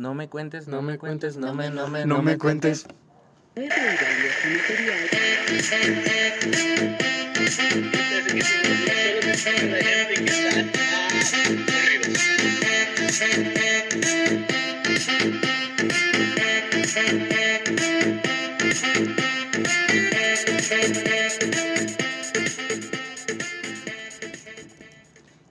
No me cuentes, no, me cuentes, no me, no me, No me cuentes.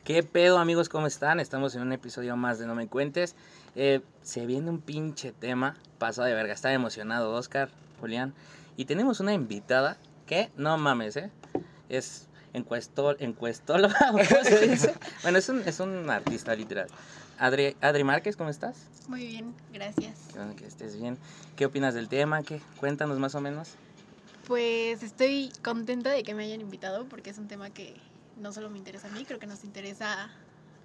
¿Qué pedo amigos? ¿Cómo están? Estamos en un episodio más de No Me Cuentes. Eh, se viene un pinche tema pasado de verga. Está emocionado Oscar, Julián. Y tenemos una invitada que, no mames, ¿eh? Es encuestol, encuestóloga, ¿cómo se dice? bueno, es un, es un artista literal. Adri, Adri Márquez, ¿cómo estás? Muy bien, gracias. Bueno que estés bien. ¿Qué opinas del tema? ¿Qué? Cuéntanos más o menos. Pues estoy contenta de que me hayan invitado porque es un tema que no solo me interesa a mí, creo que nos interesa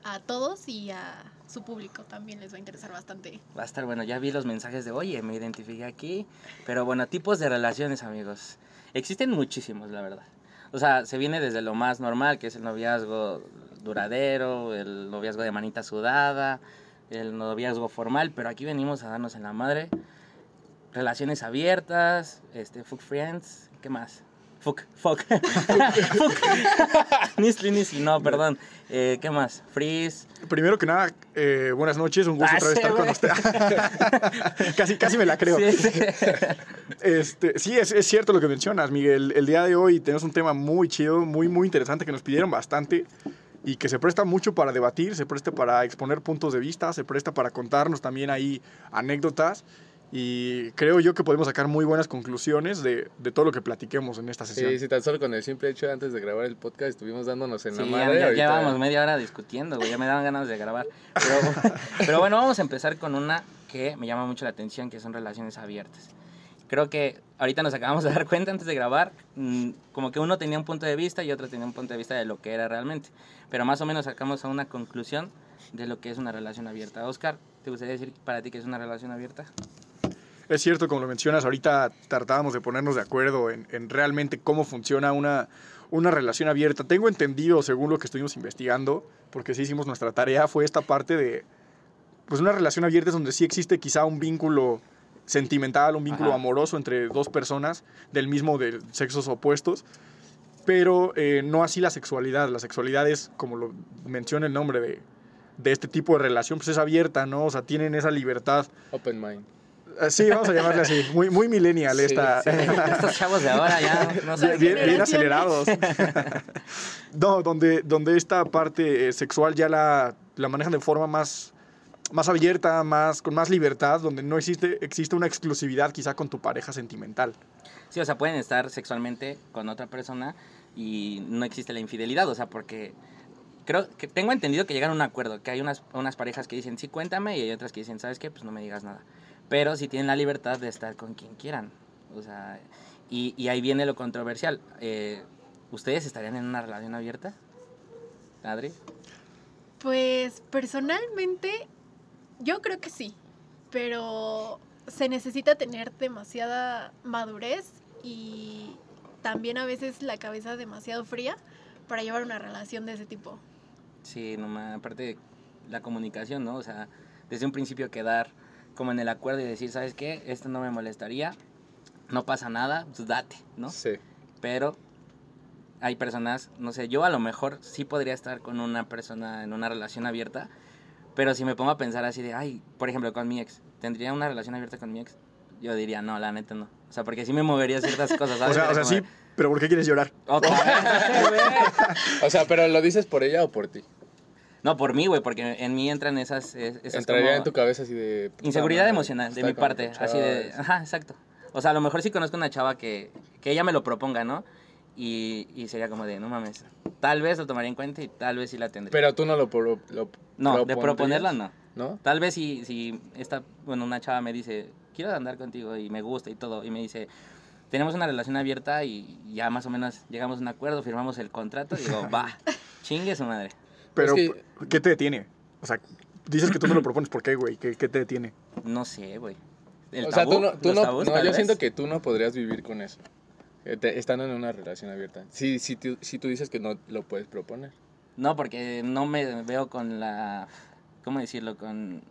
a todos y a su público también les va a interesar bastante. Va a estar bueno, ya vi los mensajes de, oye, me identifiqué aquí. Pero bueno, tipos de relaciones, amigos. Existen muchísimos, la verdad. O sea, se viene desde lo más normal, que es el noviazgo duradero, el noviazgo de manita sudada, el noviazgo formal, pero aquí venimos a darnos en la madre. Relaciones abiertas, este, fuck friends, ¿qué más? Fuck, fuck. fuck. Nisli, Nisli, no, perdón. Eh, ¿Qué más? Freeze. Primero que nada, eh, buenas noches, un gusto Ah, otra vez sí, estar con güey. usted. casi, casi me la creo. Sí, sí. Este, sí, es, es cierto lo que mencionas, Miguel. El día de hoy tenemos un tema muy chido, muy, muy interesante que nos pidieron bastante y que se presta mucho para debatir, se presta para exponer puntos de vista, se presta para contarnos también ahí anécdotas y creo yo que podemos sacar muy buenas conclusiones de, de todo lo que platiquemos en esta sesión. Sí, sí, tan solo con el simple hecho de antes de grabar el podcast estuvimos dándonos en la Sí, ya, madre. ya llevábamos media hora discutiendo, güey, ya me daban ganas de grabar. Pero, pero bueno, vamos a empezar con una que me llama mucho la atención, que son relaciones abiertas. Creo que ahorita nos acabamos de dar cuenta antes de grabar, mm, como que uno tenía un punto de vista y otro tenía un punto de vista de lo que era realmente. Pero más o menos sacamos a una conclusión de lo que es una relación abierta. Oscar, ¿te gustaría decir para ti que es una relación abierta? Es cierto, como lo mencionas, ahorita tratábamos de ponernos de acuerdo en, en realmente cómo funciona una, una relación abierta. Tengo entendido, según lo que estuvimos investigando, porque sí hicimos nuestra tarea, fue esta parte de, pues una relación abierta es donde sí existe quizá un vínculo sentimental, un vínculo Ajá. amoroso entre dos personas del mismo, de sexos opuestos, pero eh, no así la sexualidad. La sexualidad es, como lo menciona el nombre de, de este tipo de relación, pues es abierta, ¿no? O sea, tienen esa libertad. Open mind. Eh, Sí, vamos a llamarle así, muy, muy millennial Sí, esta. sí. Estos chavos de ahora ya no sé. bien- bien acelerados. no, donde, donde esta parte eh, sexual ya la, la manejan de forma más, más abierta, más, con más libertad, donde no existe, existe una exclusividad quizá con tu pareja sentimental. Sí, o sea, pueden estar sexualmente con otra persona y no existe la infidelidad, o sea, porque creo que tengo entendido que llegan a un acuerdo, que hay unas, unas parejas que dicen, sí, cuéntame, y hay otras que dicen, ¿sabes qué? Pues no me digas nada. Pero sí tienen la libertad de estar con quien quieran, o sea, y, y ahí viene lo controversial. Eh, ¿Ustedes estarían en una relación abierta? Adri. Pues personalmente yo creo que sí, pero se necesita tener demasiada madurez y también a veces la cabeza demasiado fría para llevar una relación de ese tipo. Sí, nomás, aparte la comunicación, ¿no? O sea, desde un principio quedar como en el acuerdo y decir, ¿sabes qué? Esto no me molestaría, no pasa nada, pues date, ¿no? Sí. Pero hay personas, no sé, yo a lo mejor sí podría estar con una persona en una relación abierta, pero si me pongo a pensar así de, ay, por ejemplo, con mi ex, ¿tendría una relación abierta con mi ex? Yo diría, no, la neta no. O sea, porque sí me movería ciertas cosas, O sea, o sea, Como sí, de, pero ¿por qué quieres llorar? "Otra vez, güey". O sea, pero ¿lo dices por ella o por ti? No, por mí, güey, porque en mí entran esas... es- esas Entraría como- en tu cabeza así de... Inseguridad emocional de mi parte, así de, ajá, exacto. O sea, a lo mejor sí conozco una chava que, que ella me lo proponga, ¿no? Y, y sería como de, no mames, tal vez lo tomaría en cuenta y tal vez sí la tendría. Pero tú no lo, lo no, de proponerla no. ¿No? Tal vez si, si esta, bueno, una chava me dice, quiero andar contigo y me gusta y todo, y me dice, tenemos una relación abierta y ya más o menos llegamos a un acuerdo, firmamos el contrato, y digo, va, chingue su madre. Pero, Es que- ¿qué te detiene? O sea, dices que tú no lo propones, ¿por qué, güey? ¿Qué, qué te detiene? No sé, güey. El O sea, tú no, tú los no, tabús, no, tal yo vez. siento que tú no podrías vivir con eso. eh, estando en una relación abierta. Si, si, tú, si tú dices que no lo puedes proponer. No, porque no me veo con la. ¿Cómo decirlo? Con.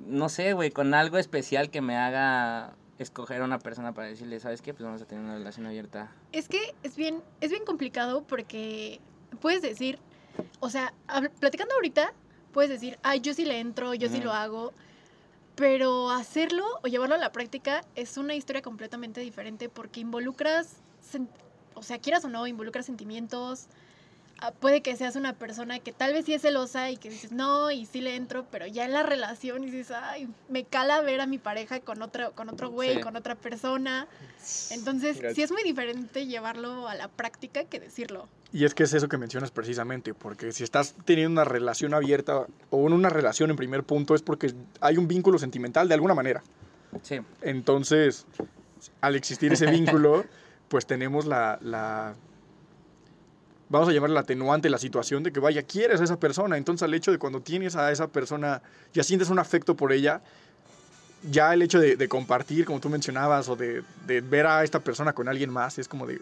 no sé, güey, con algo especial que me haga escoger a una persona para decirle, ¿sabes qué? Pues vamos a tener una relación abierta. Es que es bien, es bien complicado porque puedes decir, o sea, platicando ahorita, puedes decir, ay, yo sí le entro, yo sí Ujú. lo hago. Pero hacerlo o llevarlo a la práctica es una historia completamente diferente porque involucras, o sea, quieras o no, involucras sentimientos. Ah, Puede que seas una persona que tal vez sí es celosa y que dices, no, y sí le entro, pero ya en la relación dices, ay, me cala ver a mi pareja con otro, con otro güey, Sí. con otra persona. Entonces, sí es muy diferente llevarlo a la práctica que decirlo. Y es que es eso que mencionas precisamente, porque si estás teniendo una relación abierta o en una relación en primer punto es porque hay un vínculo sentimental de alguna manera. Sí. Entonces, al existir ese vínculo, pues tenemos la, la- vamos a llamar la atenuante, la situación de que, vaya, quieres a esa persona. Entonces, al hecho de cuando tienes a esa persona, ya sientes un afecto por ella, ya el hecho de, de compartir, como tú mencionabas, o de, de ver a esta persona con alguien más, es como de...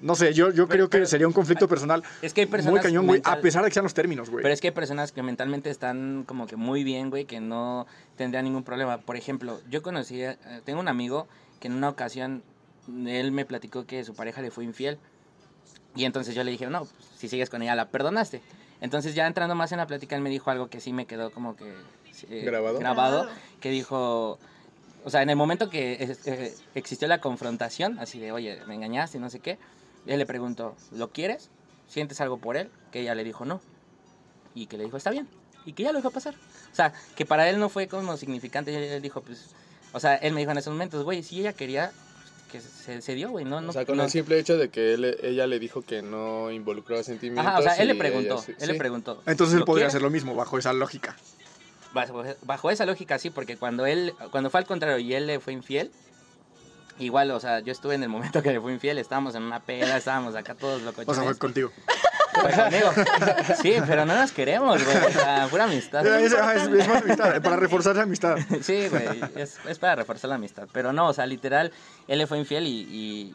No sé, yo, yo Pero- creo que pero- sería un conflicto personal Es que hay personas... muy cañón, güey, a pesar de que sean los términos, güey. Pero es que hay personas que mentalmente están como que muy bien, güey, que no tendrían ningún problema. Por ejemplo, yo conocí, eh, tengo un amigo que en una ocasión él me platicó que su pareja le fue infiel. Y entonces yo le dije, no, pues, si sigues con ella, la perdonaste. Entonces ya entrando más en la plática, él me dijo algo que sí me quedó como que... eh, ¿Grabado? Grabado, Grabado. que dijo... O sea, en el momento que eh, existió la confrontación, así de, oye, me engañaste y no sé qué, él le preguntó, ¿lo quieres? ¿Sientes algo por él? Que ella le dijo no. Y que le dijo, está bien. Y que ya lo dejó pasar. O sea, que para él no fue como significante. Él, él dijo, pues... O sea, él me dijo en esos momentos, güey, si ella quería, que se, se dio, güey. No, no, o sea, con no- el simple hecho de que él- ella le dijo que no involucraba sentimientos. Ajá, o sea, él le preguntó, ella sí- él le preguntó. Entonces él ¿lo podría hacer lo mismo bajo esa lógica. Bajo, bajo esa lógica, sí, porque cuando él, cuando fue al contrario y él le fue infiel, igual, o sea, yo estuve en el momento que le fue infiel, estábamos en una peda, estábamos acá todos O locochones. sea, fue contigo. Fue conmigo. Sí, pero no nos queremos, güey, o sea, pura amistad. Es, es- es más amistad, para reforzar esa amistad. Sí, güey, es, es para reforzar la amistad. Pero no, o sea, literal, él le fue infiel y,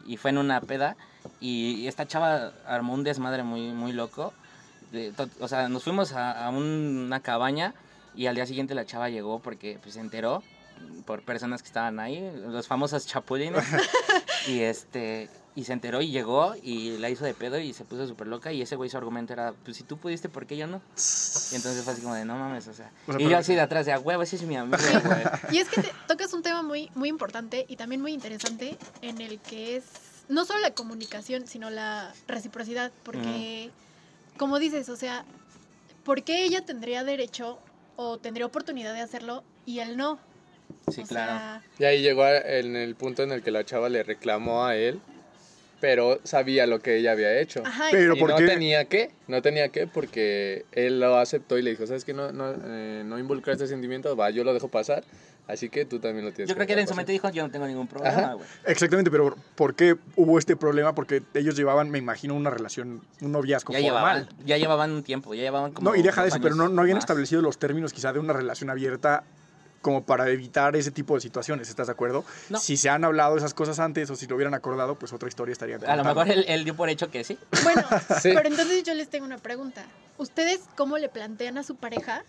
y, y fue en una peda. Y, y esta chava armó un desmadre muy, muy loco. De to- o sea, nos fuimos a, a un- una cabaña y al día siguiente la chava llegó porque pues, se enteró por personas que estaban ahí, los famosos chapulines. y este y se enteró y llegó y la hizo de pedo y se puso súper loca y ese güey su argumento era, pues si tú pudiste, ¿por qué yo no? Y entonces fue así como de, no mames, o sea. O sea, y yo así de atrás de, a huevo, ese es mi amigo, güey. Y es que te tocas un tema muy, muy importante y también muy interesante en el que es no solo la comunicación, sino la reciprocidad. Porque, como dices, o sea, ¿por qué ella tendría derecho o tendría oportunidad de hacerlo y él no? Sí, O claro. sea, Y ahí llegó a- en el punto en el que la chava le reclamó a él, pero sabía lo que ella había hecho. ajá, Pero y ¿por no qué? tenía que, no tenía que, porque él lo aceptó y le dijo, ¿sabes qué? No, no, eh, no involucrar este sentimiento, va, yo lo dejo pasar, así que tú también lo tienes Yo creo que él en su mente dijo, yo no tengo ningún problema, güey. Exactamente, pero ¿por qué hubo este problema? Porque ellos llevaban, me imagino, una relación, un noviazgo Ya formal. llevaban, ya llevaban un tiempo, ya llevaban como No, y deja de eso, pero no, no habían más. establecido los términos quizá de una relación abierta como para evitar ese tipo de situaciones, ¿estás de acuerdo? No. Si se han hablado esas cosas antes o si lo hubieran acordado, pues otra historia estaría A lo mejor él, él dio por hecho que sí. Bueno, Sí. pero entonces yo les tengo una pregunta. ¿Ustedes cómo le plantean a su pareja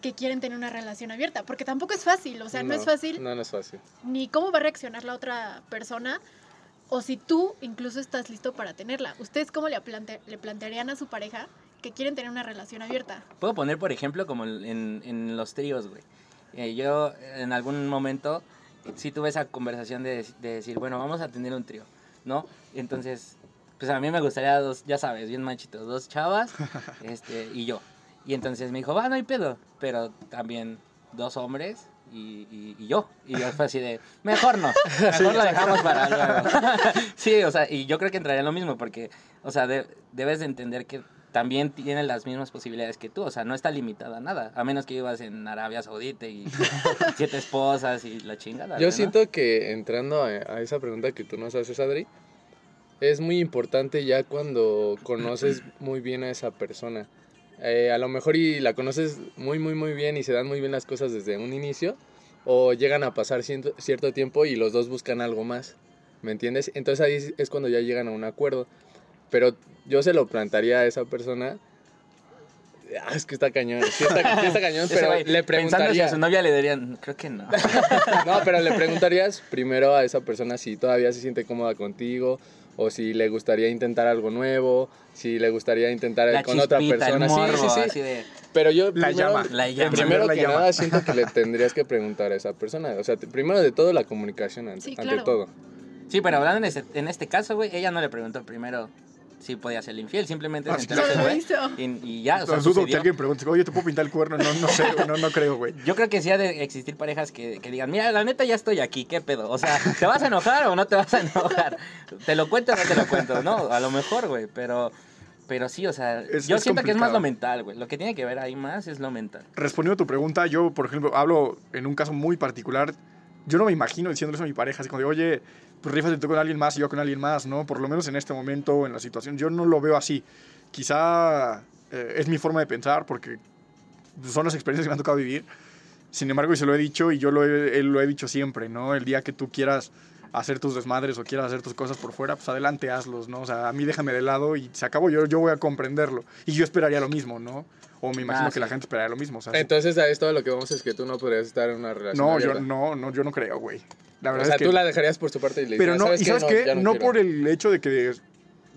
que quieren tener una relación abierta? Porque tampoco es fácil, o sea, no, es fácil No, no es fácil. ni cómo va a reaccionar la otra persona o si tú incluso estás listo para tenerla. ¿Ustedes cómo le, plante- le plantearían a su pareja que quieren tener una relación abierta? Puedo poner, por ejemplo, como en, en los tríos, güey. Eh, yo en algún momento sí tuve esa conversación de, de decir, bueno, vamos a tener un trío, ¿no? Entonces, pues a mí me gustaría dos, ya sabes, bien machitos, dos chavas este, y yo. Y entonces me dijo, va, no hay pedo, pero también dos hombres y, y- y yo. Y yo fue así de, mejor no, mejor lo dejamos para luego. sí, o sea, y yo creo que entraría en lo mismo, porque, o sea, de- debes de entender que también tiene las mismas posibilidades que tú, o sea, no está limitada a nada, a menos que vivas en Arabia Saudita y siete esposas y la chingada. Yo ¿no? siento que entrando a, a esa pregunta que tú nos haces, Adri, es muy importante ya cuando conoces muy bien a esa persona. Eh, a lo mejor y la conoces muy, muy, muy bien y se dan muy bien las cosas desde un inicio, o llegan a pasar ciento- cierto tiempo y los dos buscan algo más, ¿me entiendes? Entonces ahí es- es cuando ya llegan a un acuerdo. Pero yo se lo plantearía a esa persona Ah, es que está cañón. Sí está, sí está cañón, pero le Pensando si preguntaría. a su novia le dirían, creo que no. No, pero le preguntarías primero a esa persona si todavía se siente cómoda contigo o si le gustaría intentar algo nuevo, si le gustaría intentar La con otra el persona. morbo, sí, sí, sí. así de... Pero yo La primero, llama. La llama. primero La que llama. nada siento que le tendrías que preguntar a esa persona. O sea, primero de todo la comunicación ante, Sí, ante claro. todo. Sí, pero hablando en, ese- en este caso, güey, ella no le preguntó primero si podía ser infiel, simplemente Ah, se sí, enteró claro. hizo. Y, y ya, o sea, dudo que alguien pregunte, oye, ¿te puedo pintar el cuerno? No, no sé, no, no creo, güey. Yo creo que sí ha de existir parejas que, que digan, mira, la neta ya estoy aquí, ¿qué pedo? O sea, ¿te vas a enojar o no te vas a enojar? ¿Te lo cuento o no te lo cuento? No, a lo mejor, güey, pero... Pero sí, o sea, Es- yo es siento que es más lo mental, güey. Lo que tiene que ver ahí más es lo mental. Respondiendo a tu pregunta, yo, por ejemplo, hablo en un caso muy particular. Yo no me imagino diciéndole eso a mi pareja, así como de, oye, pues rífate tú con alguien más y yo con alguien más, ¿no? Por lo menos en este momento, en la situación, yo no lo veo así. Quizá eh, es mi forma de pensar porque son las experiencias que me han tocado vivir. Sin embargo, y se lo he dicho y yo lo he, lo he dicho siempre, ¿no? El día que tú quieras hacer tus desmadres o quieras hacer tus cosas por fuera, pues adelante hazlos, ¿no? O sea, a mí déjame de lado y se acabó, yo, yo voy a comprenderlo. Y yo esperaría lo mismo, ¿no? O me imagino Ah, que la gente esperaría lo mismo. O sea. Entonces, a esto lo que vamos es que tú no podrías estar en una relación No, yo no, no, yo no creo, güey. La O sea, es que tú la dejarías por su parte y le pero no, ¿y sabes qué? No, quiero". por el hecho de que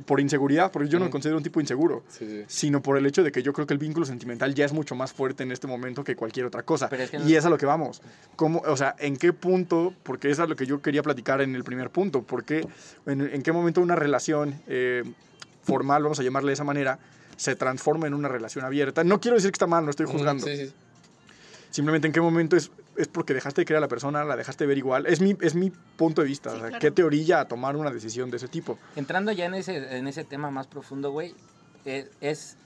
por inseguridad, porque yo no me considero un tipo inseguro, Sí, sí. sino por el hecho de que yo creo que el vínculo sentimental ya es mucho más fuerte en este momento que cualquier otra cosa. Pero es que no- Y es a lo que vamos. ¿Cómo, o sea, ¿en qué punto? Porque eso es lo que yo quería platicar en el primer punto. Porque en, en qué momento una relación eh, formal, vamos a llamarle de esa manera, se transforma en una relación abierta. No quiero decir que está mal, no estoy juzgando. Sí, sí. Simplemente en qué momento es, es porque dejaste de querer a la persona, la dejaste de ver igual. Es mi, es mi punto de vista. Sí, o sea, claro. ¿Qué te orilla a tomar una decisión de ese tipo? Entrando ya en ese, en ese tema más profundo, güey, eh, es,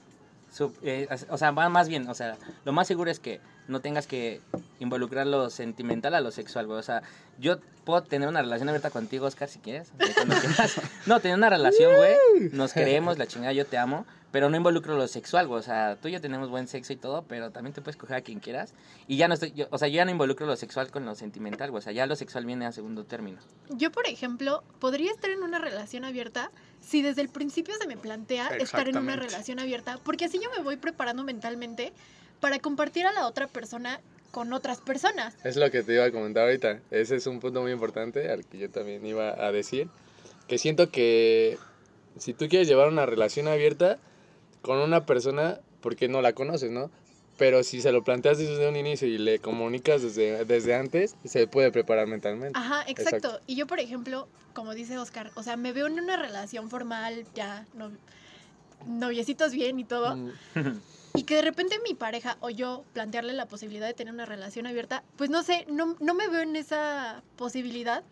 sub- eh, o sea, va más bien, o sea, lo más seguro es que no tengas que involucrar lo sentimental a lo sexual, güey. O sea, yo puedo tener una relación abierta contigo, Oscar, si quieres. cuando quieras. No, tener una relación, güey. Nos queremos, la chingada, yo te amo. Pero no involucro lo sexual, güey. O sea, tú y yo tenemos buen sexo y todo, pero también te puedes coger a quien quieras. Y ya no estoy, yo- o sea, yo ya no involucro lo sexual con lo sentimental, güey. O sea, ya lo sexual viene a segundo término. Yo, por ejemplo, podría estar en una relación abierta si desde el principio se me plantea estar en una relación abierta, porque así yo me voy preparando mentalmente para compartir a la otra persona con otras personas. Es lo que te iba a comentar ahorita. Ese es un punto muy importante al que yo también iba a decir. Que siento que si tú quieres llevar una relación abierta con una persona, porque no la conoces, ¿no? Pero si se lo planteas desde un inicio y le comunicas desde, desde antes, se puede preparar mentalmente. Ajá, exacto. Exacto. Y yo, por ejemplo, como dice Oscar, o sea, me veo en una relación formal, ya, no, noviecitos bien y todo, Mm, y que de repente mi pareja o yo plantearle la posibilidad de tener una relación abierta, pues no sé, no, no me veo en esa posibilidad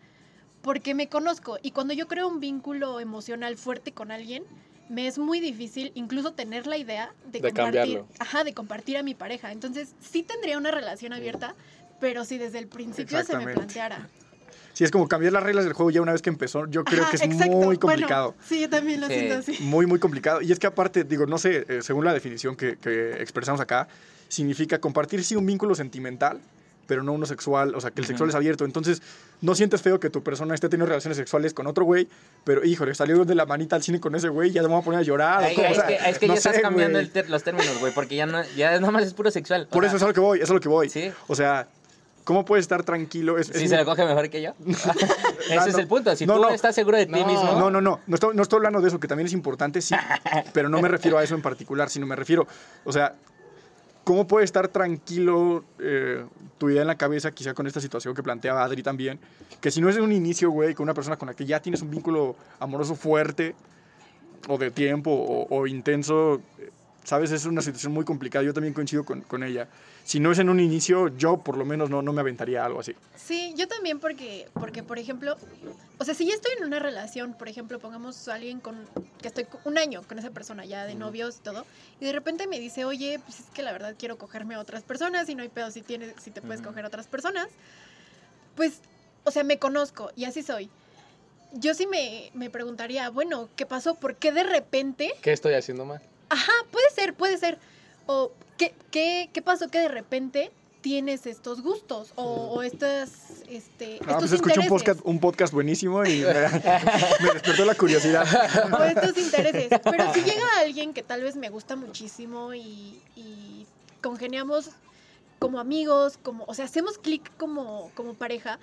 porque me conozco y cuando yo creo un vínculo emocional fuerte con alguien, me es muy difícil incluso tener la idea de, De compartir, cambiarlo. ajá, de compartir a mi pareja. Entonces, sí tendría una relación abierta, pero si desde el principio se me planteara. Si es como cambiar las reglas del juego ya una vez que empezó, yo creo Ajá, que es exacto. muy Bueno, complicado. sí, yo también lo Sí. siento así. Muy, muy complicado. Y es que aparte, digo, no sé, eh, según la definición que, que expresamos acá, significa compartir sí un vínculo sentimental, pero no uno sexual, o sea, que el sexual Ujú. es abierto. Entonces, no sientes feo que tu persona esté teniendo relaciones sexuales con otro güey, pero híjole, salió de la manita al cine con ese güey, ya me voy a poner a llorar. o Ay, o es, sea, que, es que no ya estás sé, cambiando güey. el los términos, güey, porque ya no, ya nada más es puro sexual. O Por sea, eso es a lo que voy, es a lo que voy. Sí. O sea, ¿cómo puedes estar tranquilo? Es, es Si muy- se lo coge mejor que yo. Ese Ah, es no. el punto. Si No, tú no. estás seguro de ti mismo. No, no, no. No estoy, no estoy hablando de eso, que también es importante, sí. pero no me refiero a eso en particular, sino me refiero, o sea, ¿cómo puede estar tranquilo eh, tu idea en la cabeza, quizá con esta situación que planteaba Adri también? Que si no es un inicio, güey, con una persona con la que ya tienes un vínculo amoroso fuerte, o de tiempo, o, o intenso, eh, ¿sabes? Es una situación muy complicada. Yo también coincido con, con ella. Si no es en un inicio, yo por lo menos no, no me aventaría algo así. Sí, yo también porque, porque, por ejemplo, o sea, si ya estoy en una relación, por ejemplo, pongamos a alguien con, que estoy un año con esa persona ya de novios y todo, y de repente me dice, oye, pues es que la verdad quiero cogerme a otras personas y no hay pedo si, tienes, si te puedes coger a otras personas, pues, o sea, me conozco y así soy. Yo sí me, me preguntaría, bueno, ¿qué pasó? ¿Por qué de repente ¿Qué estoy haciendo mal? Ajá, puede ser, puede ser. O, ¿qué, qué, qué pasó que de repente tienes estos gustos o, o estas, este, Ah, pues estos escuché un podcast, un podcast buenísimo y me, me despertó la curiosidad. o estos intereses. Pero si llega alguien que tal vez me gusta muchísimo y, y congeniamos como amigos, como, o sea, hacemos clic como, como pareja,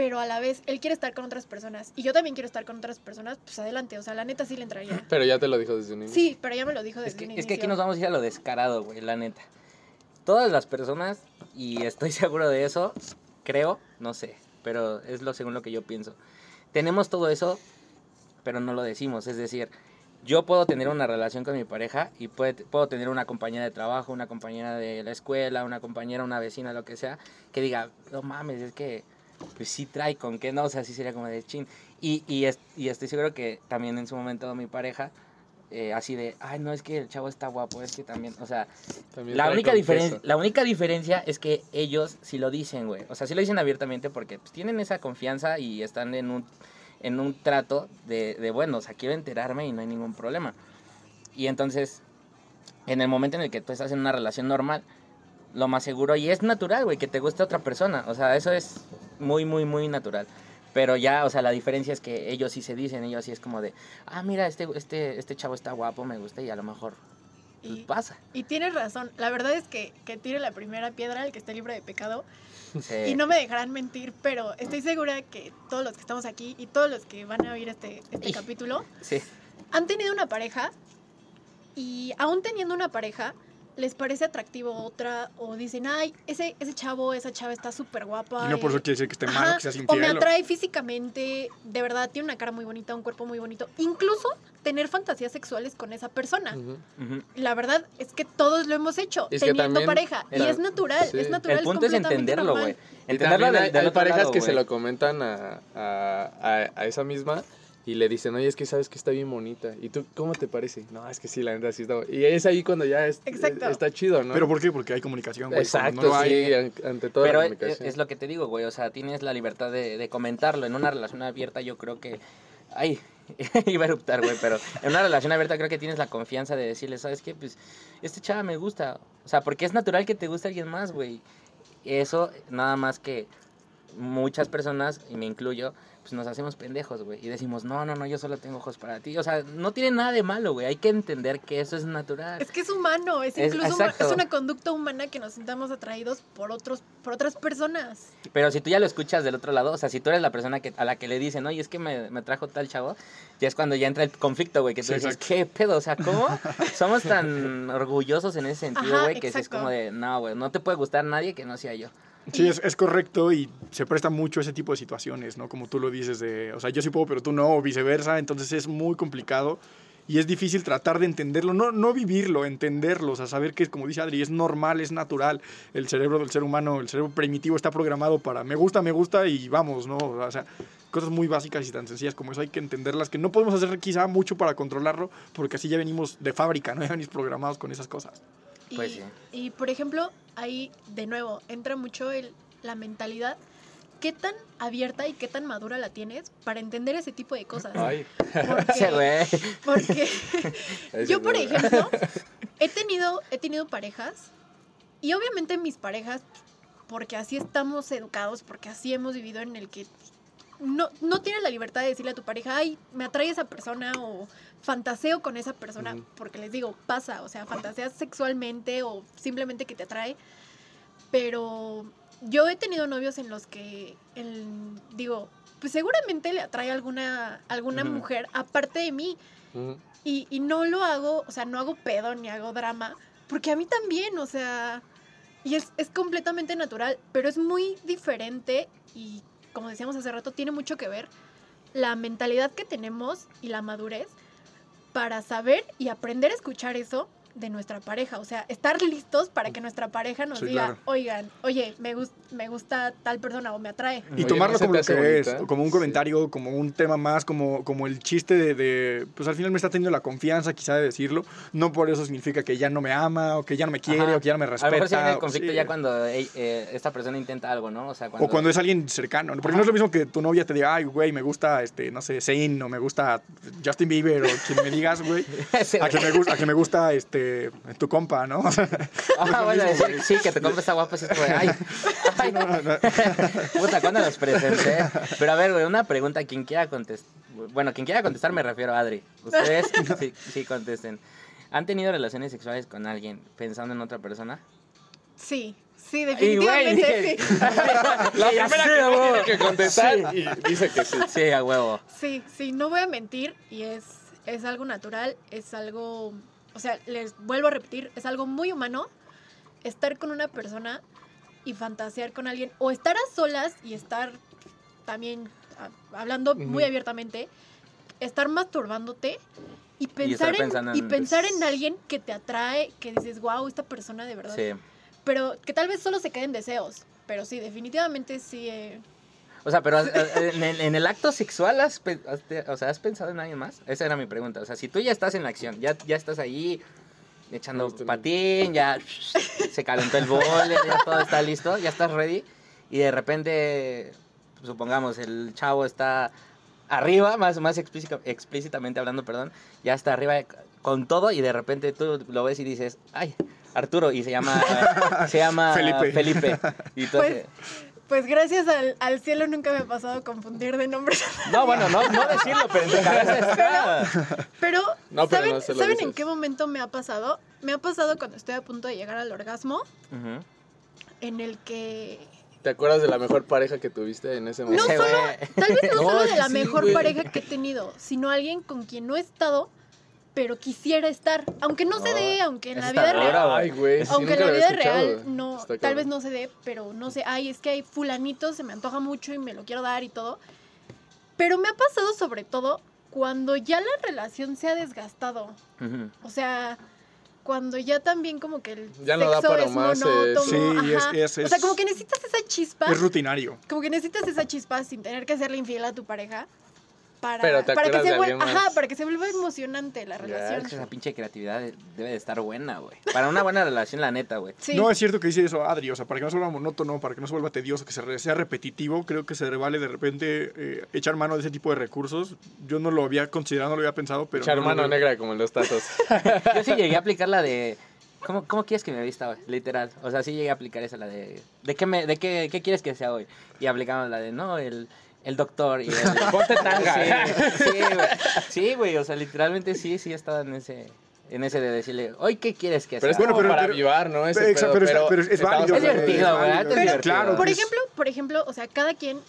pero a la vez él quiere estar con otras personas y yo también quiero estar con otras personas, pues adelante, o sea, la neta sí le entraría. Pero ya te lo dijo desde un inicio. Sí, pero ya me lo dijo desde Es que, un es que aquí inicio. nos vamos a ir a lo descarado, güey, la neta. Todas las personas, y estoy seguro de eso, creo, no sé, pero es lo según lo que yo pienso. Tenemos todo eso, pero no lo decimos. Es decir, yo puedo tener una relación con mi pareja y puede- puedo tener una compañera de trabajo, una compañera de la escuela, una compañera, una vecina, lo que sea, que diga, no mames, es que pues sí trae con qué no, o sea, sí sería como de chin. Y, y, es- y estoy seguro que también en su momento mi pareja, eh, así de, ay, no, es que el chavo está guapo, es que también, o sea, También la única, diferencia, la única diferencia es que ellos sí lo dicen, güey. O sea, sí lo dicen abiertamente porque pues, tienen esa confianza y están en un, en un trato de, de, bueno, o sea, quiero enterarme y no hay ningún problema. Y entonces, en el momento en el que tú estás en una relación normal, lo más seguro, y es natural, güey, que te guste otra persona. O sea, eso es muy, muy, muy natural. Pero ya, o sea, la diferencia es que ellos sí se dicen, ellos sí es como de, ah, mira, este, este, este chavo está guapo, me gusta, y a lo mejor pues, Y- pasa. Y tienes razón, la verdad es que, que tire la primera piedra el que esté libre de pecado. Sí. Y no me dejarán mentir, pero estoy segura que todos los que estamos aquí y todos los que van a oír este, este Y- capítulo Sí. han tenido una pareja y aún teniendo una pareja les parece atractivo otra o dicen, ay, ese, ese chavo, esa chava está súper guapa. Y no por eso quiere decir que esté Ajá, malo, que o me infiel. o- atrae físicamente, de verdad, tiene una cara muy bonita, un cuerpo muy bonito. Incluso tener fantasías sexuales con esa persona. La verdad es que todos lo hemos hecho, Es teniendo pareja. Y es natural, sí. es natural. El punto es completamente entenderlo, güey. Entenderlo hay, hay otro parejas lado, que se lo comentan a, a, a- a esa misma y le dicen, oye, es que sabes que está bien bonita. ¿Y tú cómo te parece? No, es que sí, la neta sí está bu-". Y es ahí cuando ya es- Exacto. está chido, ¿no? ¿Pero por qué? Porque hay comunicación, güey. Exacto, no hay- sí, an- ante todo Pero la es, comunicación. es lo que te digo, güey. O sea, tienes la libertad de, de comentarlo. En una relación abierta yo creo que... Ay, iba a eruptar, güey, pero en una relación abierta creo que tienes la confianza de decirle, ¿sabes qué? Pues este chava me gusta. O sea, porque es natural que te guste alguien más, güey. Eso, nada más que muchas personas, y me incluyo, pues nos hacemos pendejos, güey. Y decimos, no, no, no, yo solo tengo ojos para ti. O sea, no tiene nada de malo, güey. Hay que entender que eso es natural. Es que es humano, es Es- incluso exacto. es una conducta humana que nos sintamos atraídos por otros, por otras personas. Pero si tú ya lo escuchas del otro lado, o sea, si tú eres la persona que, a la que le dicen, oye, es que me, me trajo tal chavo, ya es cuando ya entra el conflicto, güey, que tú Sí, dices, exacto. ¿qué pedo? O sea, ¿cómo? Somos tan orgullosos en ese sentido, güey, que es como de, no, güey, no te puede gustar nadie que no sea yo. Sí, es, es correcto y se presta mucho ese tipo de situaciones, ¿no? Como tú lo dices, de, o sea, yo sí puedo, pero tú no, o viceversa, entonces es muy complicado y es difícil tratar de entenderlo, no, no vivirlo, entenderlo, o sea, saber que, como dice Adri, es normal, es natural, el cerebro del ser humano, el cerebro primitivo está programado para me gusta, me gusta y vamos, ¿no? O sea, cosas muy básicas y tan sencillas como eso hay que entenderlas, que no podemos hacer quizá mucho para controlarlo, porque así ya venimos de fábrica, ¿no? Ya venimos programados con esas cosas. Y, Pues sí. y, por ejemplo, ahí de nuevo entra mucho el, la mentalidad. ¿Qué tan abierta y qué tan madura la tienes para entender ese tipo de cosas? Ay, Sí, Porque, güey. porque yo, por ejemplo, he tenido, he tenido parejas y obviamente mis parejas, porque así estamos educados, porque así hemos vivido en el que no, no tienes la libertad de decirle a tu pareja, ay, me atrae esa persona o fantaseo con esa persona, porque les digo, pasa, o sea, fantaseas sexualmente o simplemente que te atrae, pero yo he tenido novios en los que, el- digo, pues seguramente le atrae alguna, alguna mujer aparte de mí, y, y no lo hago, o sea, no hago pedo ni hago drama, porque a mí también, o sea, y es, es completamente natural, pero es muy diferente y como decíamos hace rato, tiene mucho que ver la mentalidad que tenemos y la madurez para saber y aprender a escuchar eso de nuestra pareja, o sea, estar listos para que nuestra pareja nos Sí, diga, claro. oigan, oye, me, gus- me gusta tal persona o me atrae. Y Oye, tomarlo ¿no como lo que es, bonita? como un Sí. comentario, como un tema más, como, como el chiste de, de, pues al final me está teniendo la confianza quizá de decirlo, no por eso significa que ya no me ama, o que ya no me quiere, Ajá. o que ya no me A lo respeta. mejor se viene el conflicto sí. ya cuando eh, eh, esta persona intenta algo, ¿no? O sea, cuando... O cuando es alguien cercano, ¿no? porque no es lo mismo que tu novia te diga, ay, güey, me gusta, este, no sé, Zayn, o me gusta Justin Bieber, o quien me digas, güey, a que me gusta, a que me gusta, este, este, tu compa, ¿no? Ah, bueno, decir, sí, que te compres esta guapa, sí es como, de, ay, ay, No, no, no. puta, ¿cuándo los presenté? Pero a ver, güey, una pregunta, quien quiera contestar, bueno, quien quiera contestar me refiero a Adri. Ustedes sí, sí contesten. ¿Han tenido relaciones sexuales con alguien pensando en otra persona? Sí, sí, Y, güey, definitivamente dije- sí. La primera sé, que güey. tiene que contestar y dice que sí. Sí, a huevo. Sí, sí, no voy a mentir y es, es algo natural, es algo, o sea, les vuelvo a repetir, es algo muy humano estar con una persona y fantasear con alguien o estar a solas y estar también a- hablando muy abiertamente, estar masturbándote y pensar, en, y en- pensar en alguien que te atrae, que dices, wow, esta persona de verdad. Sí. Pero que tal vez solo se queden deseos, pero sí, definitivamente sí. eh, O sea, pero eh, en el, en el acto sexual, has, o sea, ¿has pensado en alguien más? Esa era mi pregunta. O sea, si tú ya estás en la acción, ya, ya estás ahí echando patín, ya se calentó el bole, ya todo está listo, ya estás ready, y de repente, supongamos, el chavo está arriba, más, más explícita- explícitamente hablando, perdón, ya está arriba con todo, y de repente tú lo ves y dices, ay, Arturo, y se llama, se llama Felipe. Felipe. Y entonces, Pues gracias al, al cielo nunca me ha pasado confundir de nombres. No, bueno, no, no decirlo, pero en tu cabeza está. Pero, No, pero ¿saben, no se lo ¿saben en qué momento me ha pasado? Me ha pasado cuando estoy a punto de llegar al orgasmo, en el que... ¿Te acuerdas de la mejor pareja que tuviste en ese No momento? Ese solo, tal vez no, No, solo de la sí, mejor güey. pareja que he tenido, sino alguien con quien no he estado, pero quisiera estar. Aunque no se No, dé, aunque en la vida real... Ay, sí, Aunque en la vida real no, Está tal vez no se dé, pero no sé, ay, es que hay fulanito, se me antoja mucho y me lo quiero dar y todo. Pero me ha pasado sobre todo cuando ya la relación se ha desgastado. O sea, cuando ya también como que el Ya no da sexo para es más, monótono. sí, es- ajá. es- O sea, como que necesitas esa chispa. Es rutinario. Como que necesitas esa chispa sin tener que serle infiel a tu pareja. Para, Pero te para que se vuelva, ajá, para que se vuelva emocionante la Es que relación. esa pinche creatividad de- debe de estar buena, güey. Para una buena relación, la neta, güey. Sí. No es cierto que dice eso Adri, o sea, para que no se vuelva monótono, para que no se vuelva tedioso, que se re- sea repetitivo, creo que se vale de repente eh, echar mano de ese tipo de recursos. Yo no lo había considerado, no lo había pensado, pero... Echar no mano negra como en los tazos. Yo sí llegué a aplicar la de. ¿Cómo, cómo quieres que me vista hoy? Literal. O sea, sí llegué a aplicar esa, la de. ¿De qué, me, de qué, qué quieres que sea hoy? Y aplicamos la de, no, el, el doctor y el. Ponte tanga. Sí, sí, güey. Sí, güey. O sea, literalmente sí, sí estaba en ese. En ese de decirle, hoy qué quieres que sea. Pero es Bueno, pero- para pero- avivar, ¿no? Ese pero, exa- pedo, pero es- pero pero es válido, Es divertido, Es Pero- divertido. claro. Por pues- ejemplo, por ejemplo, o sea, cada quien,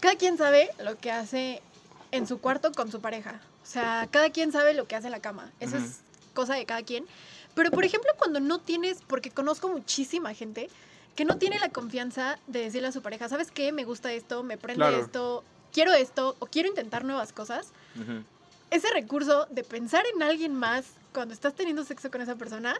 cada quien sabe lo que hace en su cuarto con su pareja. O sea, cada quien sabe lo que hace en la cama. Eso es cosa de cada quien. Pero, por ejemplo, cuando no tienes, porque conozco muchísima gente que no tiene la confianza de decirle a su pareja, ¿sabes qué? Me gusta esto, me prende Claro. esto, quiero esto, o quiero intentar nuevas cosas. Ese recurso de pensar en alguien más cuando estás teniendo sexo con esa persona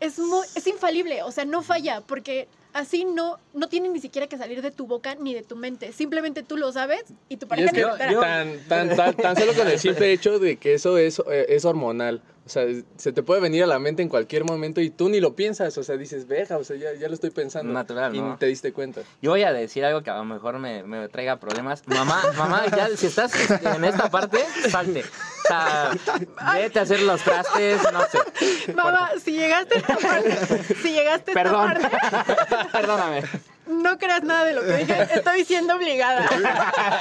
es, muy, es infalible, o sea, no falla, porque así no, no tiene ni siquiera que salir de tu boca ni de tu mente. Simplemente tú lo sabes y tu Y pareja es que entera. yo- tan, tan, tan, tan solo con el simple hecho de que eso es, eh, es hormonal. O sea, se te puede venir a la mente en cualquier momento y tú ni lo piensas. O sea, dices, veja, o sea, ya, ya lo estoy pensando. Natural, Y ¿no? ni te diste cuenta. Yo voy a decir algo que a lo mejor me, me traiga problemas. Mamá, mamá, ya si estás en esta parte, salte. O sea, vete a hacer los trastes, no sé. Mamá, si llegaste a esta parte, si llegaste a esta Perdón. parte, Perdóname. No creas nada de lo que dije, estoy siendo obligada.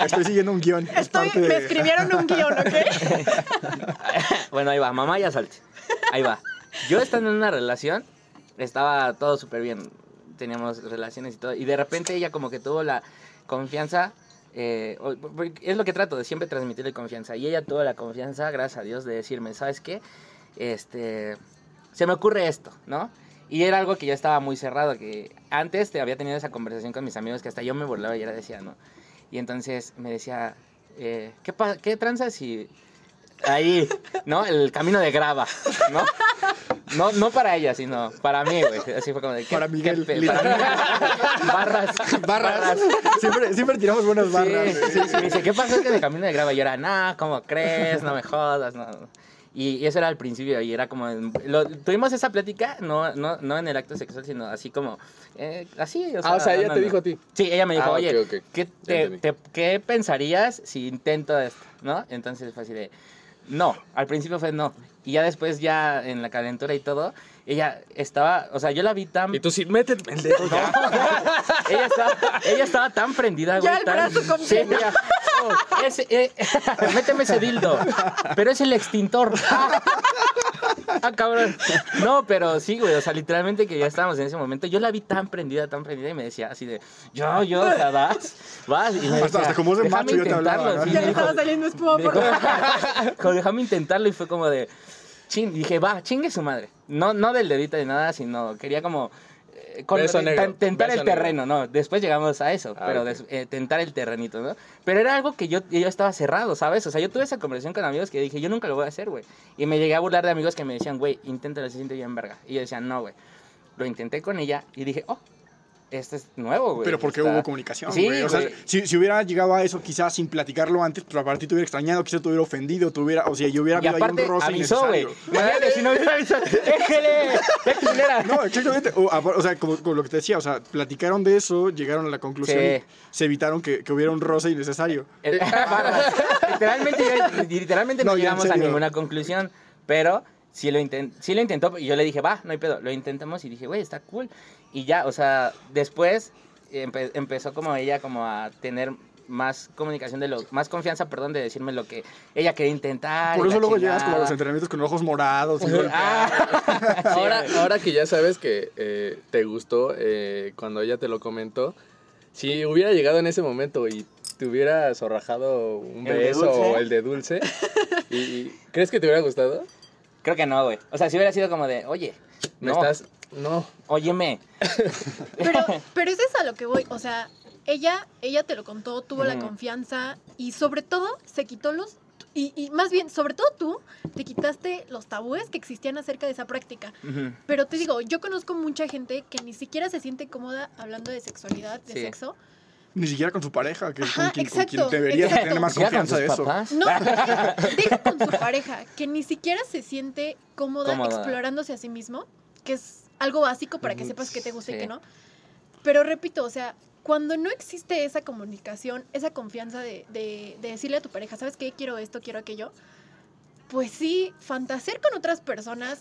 Estoy siguiendo un guion. es Estoy, de- me escribieron un guion, ¿ok? Bueno, ahí va, mamá ya salte. Ahí va. Yo estando en una relación, estaba todo súper bien. Teníamos relaciones y todo. Y de repente ella como que tuvo la confianza. eh, es lo que trato de siempre transmitirle confianza. Y ella tuvo la confianza, gracias a Dios, de decirme, ¿sabes qué? Este, se me ocurre esto, ¿no? Y era algo que yo estaba muy cerrado, que antes te había tenido esa conversación con mis amigos que hasta yo me burlaba y era decía, ¿no? Y entonces me decía, eh, ¿qué, ¿qué tranza si ahí, ¿no? El camino de grava, ¿no? No, no para ella, sino para mí, güey. Así fue como de, ¿qué- Para Miguel, qué para mí. barras, Barras. Siempre, siempre tiramos buenas barras. Sí, sí, sí, me dice, ¿qué pasó con el camino de grava? Y yo era, no, ¿cómo crees? No me jodas, no. Y, eso era al principio, y era como, lo- tuvimos esa plática, no, no, no en el acto sexual, sino así como, eh, así, o sea, ah, o sea, ella no, te no. dijo a ti. Sí, ella me dijo, Ah, oye. ¿qué, te- te- ¿qué pensarías si intento esto? ¿No? Entonces fue así de, no, al principio fue no. Y ya después, ya en la calentura y todo, ella estaba, o sea, yo la vi tan... Y tú sí, métete el dedo ya. ella, estaba, ella estaba tan prendida, güey. Ya el tan- brazo con Sí, pena. mira. Oh, ese, eh, méteme ese dildo. Pero es el extintor. Ah, cabrón. No, pero sí, güey. O sea, literalmente que ya estábamos en ese momento. Yo la vi tan prendida, tan prendida y me decía así de, yo, yo, o sea, vas, vas. Y me Hasta- decía, hasta como es de "Déjame macho ya te hablaba, intentarlo", ¿no? sí, Ya le estaba saliendo espuma por la déjame intentarlo y fue como de, ching, dije, va, chingue su madre. No, no del dedito de nada, sino quería como eh, con- Beso negro, ten- tentar beso el negro. terreno, no. Después llegamos a eso, Ah, pero ok. des- eh, tentar el terrenito, ¿no? Pero era algo que yo, yo estaba cerrado, ¿sabes? O sea, yo tuve esa conversación con amigos que dije, yo nunca lo voy a hacer, güey. Y me llegué a burlar de amigos que me decían, güey, inténtalo, se siente bien verga. Y yo decía, no, güey. Lo intenté con ella y dije, oh, este es nuevo, güey. Pero porque Está- hubo comunicación, Sí, güey. O sea, güey. si, si hubiera llegado a eso quizás sin platicarlo antes, pues para ti te hubiera extrañado, quizás te hubiera ofendido, te hubiera, o sea, yo hubiera Y habido ahí aparte un roce avisó, güey. Imagínate si no hubiera avisado. ¡Déjele! No, exactamente. O, o sea, como, como lo que te decía, o sea, platicaron de eso, llegaron a la conclusión Sí. se evitaron que, que hubiera un roce innecesario. Eh, literalmente, literalmente no, No, llegamos a ninguna conclusión, pero sí lo, intent, sí lo intentó y yo le dije, va, no hay pedo, lo intentamos y dije, güey, está cool. Y ya, o sea, después empe- empezó como ella como a tener más comunicación de lo, más confianza, perdón, de decirme lo que ella quería intentar. Por eso luego llegas como a los entrenamientos con ojos morados. y. Ah, Ahora, ahora que ya sabes que eh, te gustó eh, cuando ella te lo comentó, si hubiera llegado en ese momento y te hubiera zorrajado un ¿El de beso o el de dulce, y, y- ¿crees que te hubiera gustado? Creo que no, güey. O sea, si hubiera sido como de, oye, Me no, estás... No. óyeme. Pero, pero eso es a lo que voy. O sea, ella, ella te lo contó, tuvo la confianza y sobre todo se quitó los... Y, y más bien, sobre todo tú, te quitaste los tabúes que existían acerca de esa práctica. Pero te digo, yo conozco mucha gente que ni siquiera se siente cómoda hablando de sexualidad, de Sí. sexo. Ni siquiera con su pareja, que es con Ajá, quien, con exacto, quien deberías exacto. tener más ¿Ya con confianza de eso. No, deja, deja con su pareja, que ni siquiera se siente cómoda, Cómoda. explorándose a sí mismo, que es algo básico para que sepas que te gusta y sí. que no. Pero repito, o sea, cuando no existe esa comunicación, esa confianza de, de- de decirle a tu pareja, ¿sabes qué? Quiero esto, quiero aquello. Pues sí, fantasear con otras personas,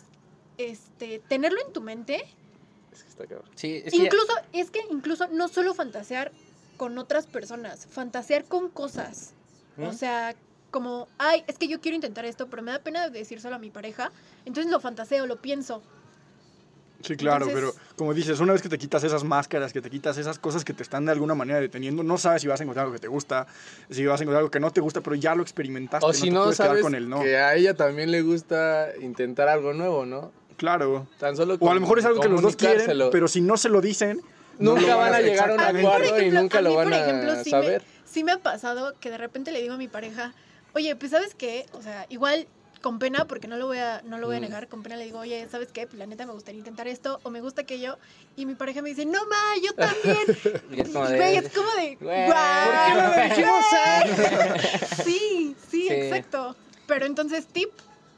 este, tenerlo en tu mente, Es que está cabrón. Sí, es que ya- incluso, es que incluso no solo fantasear con otras personas, fantasear con cosas. O ¿Mm? sea, como, ay, es que yo quiero intentar esto, pero me da pena decírselo a mi pareja. Entonces lo fantaseo, lo pienso. Sí, claro, Entonces- pero como dices, una vez que te quitas esas máscaras, que te quitas esas cosas que te están de alguna manera deteniendo, no sabes si vas a encontrar algo que te gusta, si vas a encontrar algo que no te gusta, pero ya lo experimentaste, O si te no, sabes con el no. que a ella también le gusta intentar algo nuevo, ¿no? Claro. Tan solo O a lo mejor es algo que los dos quieren, pero si no se lo dicen, Nunca van a llegar a un acuerdo. y nunca a lo mí, van por a ejemplo, sí saber. Me, sí me ha pasado que de repente le digo a mi pareja, oye, pues sabes qué, o sea, igual con pena, porque no lo voy a, no lo voy a Mm. negar, con pena le digo, oye, ¿sabes qué? Pues la neta me gustaría intentar esto, o me gusta aquello, y mi pareja me dice, no ma, yo también. Y es como de- güey, es como de, Güey, "Guau, ¿por qué no lo dijimos güey". Sí, sí, Sí. exacto. Pero entonces, tip,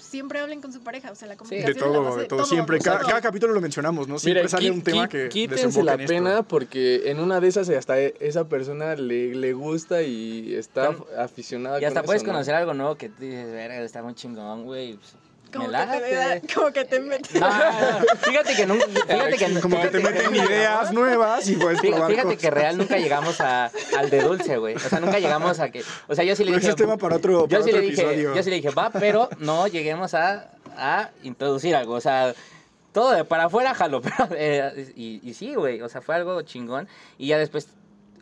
siempre hablen con su pareja, o sea, la De comunicación es la todo, base de todo. Siempre, de cada, todo. cada capítulo lo mencionamos, ¿no? Siempre Mira, sale un tema que quítense la en esto. pena porque en una de esas hasta e- esa persona le, le gusta y está Con- aficionada Y hasta con puedes eso, ¿no? conocer algo nuevo que tú dices, verga, está muy chingón, güey. pues, Como me que, te da- late. como que te. No, no, fíjate que nunca, fíjate que Como que te fíjate meten ideas nuevas y puedes Fí- probar Fíjate cosas. que real nunca llegamos a, al de dulce, güey. O sea, nunca llegamos a que. O sea, yo sí le Pero dije. ese es tema para otro, yo sí otro le dije, episodio. yo sí le dije, va, pero no lleguemos a, a introducir algo. O sea, todo de para afuera, jalo. Pero, eh, y, y sí, güey. O sea, fue algo chingón. Y ya después,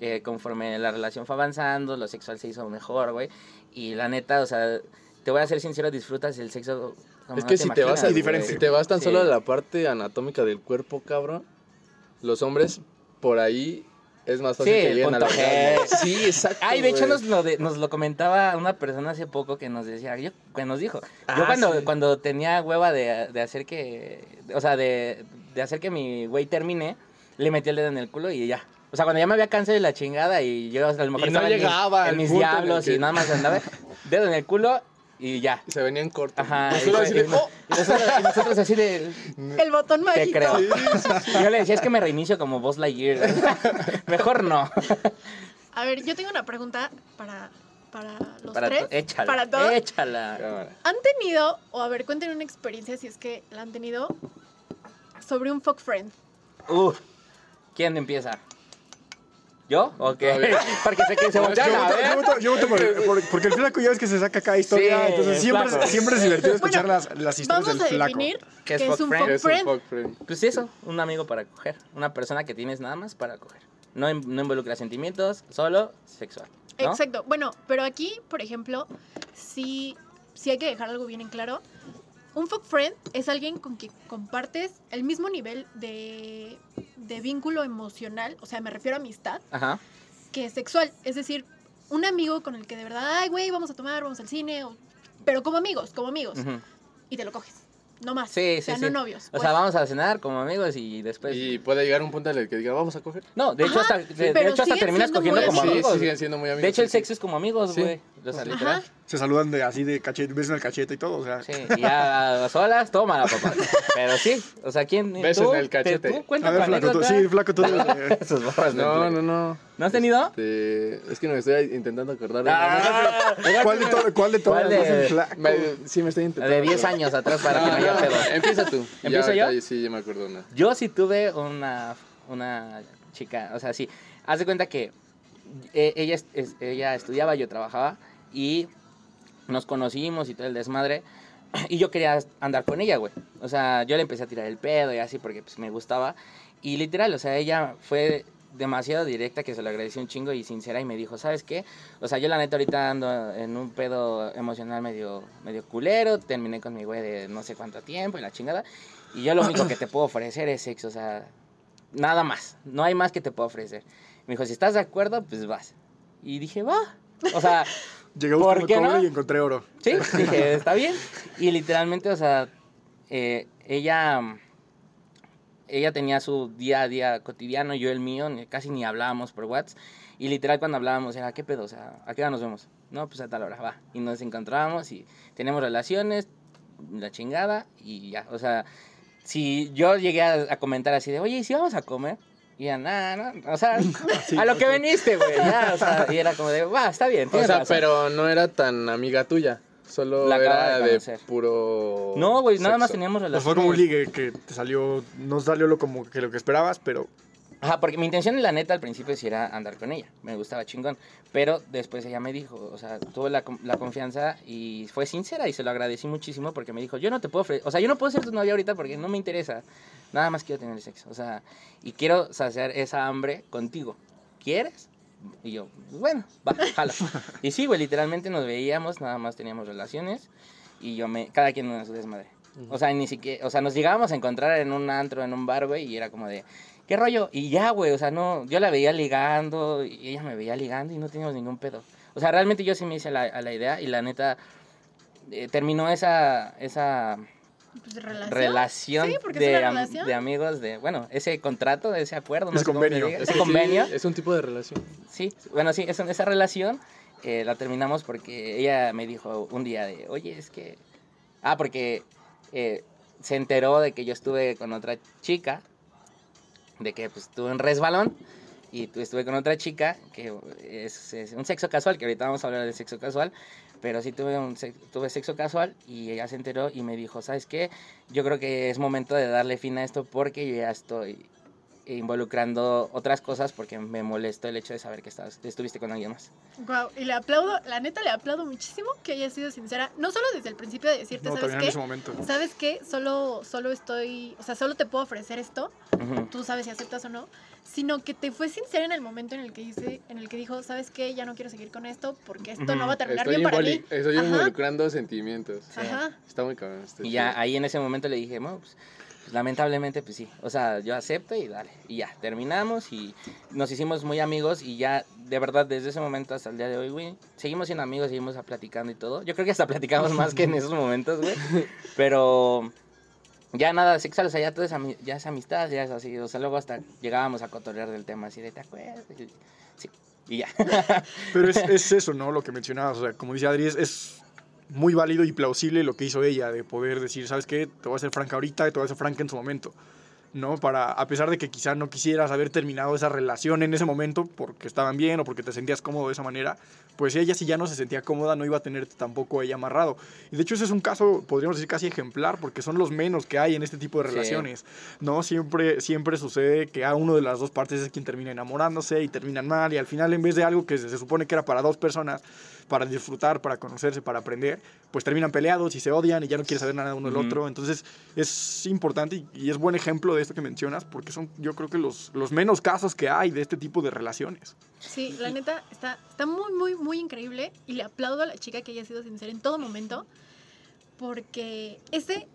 eh, conforme la relación fue avanzando, lo sexual se hizo mejor, güey. Y la neta, o sea, te voy a ser sincero, disfrutas el sexo. Es que si te vas a, si te vas tan Sí. solo a la parte anatómica del cuerpo, cabrón, los hombres por ahí es más fácil Sí, que lleguen a la. G. Sí, exacto. Ay, de hecho nos lo, de- nos lo comentaba una persona hace poco que nos decía, yo, que nos dijo, yo Ah, cuando, sí. cuando tenía hueva de, de hacer que, o sea, de, de hacer que mi güey termine, le metí el dedo en el culo y ya. O sea, cuando ya me había cansado de la chingada y yo a lo mejor Y no estaba mis- llegaba en mis en el diablos que- y nada más andaba, dedo en el culo y ya. Se venían cortos. Ajá. Y Y, así de, y- "Oh". y nosotros, y nosotros así de, El botón te mágico. Yo le decía, es que me reinicio como Buzz Lightyear. Mejor no. A ver, yo tengo una pregunta para para los Para tres. échala. para todos. Échala. ¿Han tenido, o a ver, cuenten una experiencia si es que la han tenido, sobre un fuck friend? Uh, ¿quién empieza? ¿Yo? Ok. A. Porque sé que se Yo a voto, yo ver. voto- yo voto por- por- porque el flaco ya ves que se saca cada historia, Sí, entonces siempre, flaco. siempre es divertido escuchar Bueno, las, las historias Vamos del a flaco. definir ¿Qué qué es es, un friend? fuck Es un friend. fuck friend. Pues eso, un amigo para coger. Una persona que tienes nada más para coger. No, in- no involucra sentimientos, solo sexual. ¿no? Exacto. Bueno, pero aquí, por ejemplo, sí, sí hay que dejar algo bien en claro. Un fuck friend es alguien con quien compartes el mismo nivel de, de vínculo emocional, o sea, me refiero a amistad, Ajá. que sexual. Es decir, un amigo con el que de verdad, ay, güey, vamos a tomar, vamos al cine, o- pero como amigos, como amigos, y te lo coges. No más. Sí, o sea, sí, no sí. novios. O pues. sea, vamos a cenar como amigos y después. Y puede llegar un punto en el que diga, vamos a coger. No, de hecho, Ajá, hasta, de, hecho hasta terminas cogiendo como sí, amigos. sí, siguen siendo muy amigos. de hecho, el sí, sexo es como amigos, Sí. güey. O sea, literal. Ajá. Se saludan de así de cachete, besan el cachete y todo, o sea. Sí, y ya a solas, tómala, papá. Pero sí, o sea, ¿quién? En el cachete. ¿Tú? Cuenta A ver, flaco, tú, sí, flaco, tú. sí. del No, play. no, no. ¿No has tenido? Este, es que me estoy intentando acordar. de- Ah, ¿Cuál de todo? ¿Cuál de todas? ¿Cuál de-? Me- sí, me estoy intentando. de 10 acordar. años atrás para que No, no haya no, pedo. Empieza tú. Ya ¿Empiezo yo? Sí, ya me acuerdo una. Yo sí tuve una, una chica, o sea, sí. Haz de cuenta que eh, ella, ella estudiaba, yo trabajaba y nos conocimos y todo el desmadre. Y yo quería andar con ella, güey. O sea, yo le empecé a tirar el pedo y así porque pues, me gustaba. Y literal, o sea, ella fue demasiado directa que se lo agradecí un chingo y sincera y me dijo, ¿sabes qué? O sea, yo la neta ahorita ando en un pedo emocional medio, medio culero, terminé con mi güey de no sé cuánto tiempo y la chingada. Y yo lo único que te puedo ofrecer es sexo, o sea, nada más, no hay más que te puedo ofrecer. Me dijo, si estás de acuerdo, pues vas. Y dije, va. O sea, Llegué a ¿Por buscar cobre no? y encontré oro. Sí, dije, está bien. Y literalmente, o sea, eh, ella, ella tenía su día a día cotidiano, yo el mío, casi ni hablábamos por WhatsApp. Y literal cuando hablábamos era, ¿qué pedo? O sea, ¿a qué hora nos vemos? No, pues a tal hora, va. Y nos encontrábamos y tenemos relaciones, la chingada y ya. O sea, si yo llegué a, a comentar así de, oye, ¿y si vamos a comer? Y ya, nada, no, o sea, a lo que veniste, güey, ya, o sea, y era como de, va, está bien, O sea, razón". pero no era tan amiga tuya. Solo La era de de, puro. No, güey, nada más teníamos Pues relaciones. fue como un ligue que te salió, no salió lo como que lo que esperabas, pero Ajá, porque mi intención, la neta, al principio sí era andar con ella. Me gustaba chingón. Pero después ella me dijo, o sea, tuvo la, la confianza y fue sincera y se lo agradecí muchísimo porque me dijo, yo no te puedo ofrecer, o sea, yo no puedo ser tu novia ahorita porque no me interesa. Nada más quiero tener sexo. O sea, y quiero saciar esa hambre contigo. ¿Quieres? Y yo, bueno, va, jala. y sí, güey, literalmente nos veíamos, nada más teníamos relaciones y yo me, cada quien en su desmadre. O sea, ni siquiera, o sea, nos llegábamos a encontrar en un antro, en un bar, güey, y era como de, ¿qué rollo? Y ya, güey, o sea, no, yo la veía ligando y ella me veía ligando y no teníamos ningún pedo. O sea, realmente yo sí me hice la, a la idea y la neta eh, terminó esa, esa Pues, relación. relación, Sí, porque es de, relación. de amigos, de, bueno, ese contrato, ese acuerdo, no Ese sé convenio. diga, Es ese que sí, convenio. es un tipo de relación. Sí, bueno, sí, es- esa relación eh, la terminamos porque ella me dijo un día de, oye, es que... Ah, porque eh, se enteró de que yo estuve con otra chica, de que pues estuve en resbalón, y tu- estuve con otra chica, que es, es un sexo casual, que ahorita vamos a hablar del sexo casual, pero sí tuve, un sex- tuve sexo casual y ella se enteró y me dijo, ¿sabes qué? Yo creo que es momento de darle fin a esto porque ya estoy involucrando otras cosas porque me molestó el hecho de saber que estabas, estuviste con alguien más. Guau, y le aplaudo, la neta le aplaudo muchísimo que haya sido sincera, no solo desde el principio de decirte, no, ¿sabes también en qué? ese momento. ¿Sabes qué? Solo, solo estoy, o sea, solo te puedo ofrecer esto, Ujú. tú sabes si aceptas o no, sino que te fue sincera en el momento en el que dice, en el que dijo, ¿sabes qué? Ya no quiero seguir con esto porque esto no va a terminar Estoy, bien para mí. estoy Ajá. involucrando sentimientos. Ajá. Está muy cabrón. está Y ya chido. ahí en ese momento le dije, pues, pues, lamentablemente pues sí, o sea, yo acepto y dale. Y ya, terminamos y nos hicimos muy amigos y ya, de verdad, desde ese momento hasta el día de hoy, güey, seguimos siendo amigos, seguimos platicando y todo. Yo creo que hasta platicamos más que en esos momentos, güey. Pero ya nada sexual, o sea, ya todo es, ya es amistad, ya es así. O sea, luego hasta llegábamos a cotorrear del tema así de, ¿te acuerdas? Sí, y ya. Pero es, es eso, ¿no? Lo que mencionabas. O sea, como dice Adri, es, es muy válido y plausible lo que hizo ella, de poder decir, ¿sabes qué? Te voy a hacer franca ahorita y te voy a hacer franca en su momento. ¿no? Para, a pesar de que quizá no quisieras haber terminado esa relación en ese momento porque estaban bien o porque te sentías cómodo de esa manera, pues ella si ya no se sentía cómoda no iba a tenerte tampoco ella amarrado. Y de hecho ese es un caso, podríamos decir casi ejemplar, porque son los menos que hay en este tipo de Sí. relaciones, ¿no? Siempre, siempre sucede que a uno de las dos partes es quien termina enamorándose y terminan mal y al final en vez de algo que se, se supone que era para dos personas, para disfrutar, para conocerse, para aprender, pues terminan peleados y se odian y ya no quieren saber nada uno del otro. Entonces es importante y, y es buen ejemplo de esto que mencionas porque son yo creo que los, los menos casos que hay de este tipo de relaciones. Sí, la neta está, está muy, muy, muy increíble y le aplaudo a la chica que haya sido sincera en todo momento porque ese,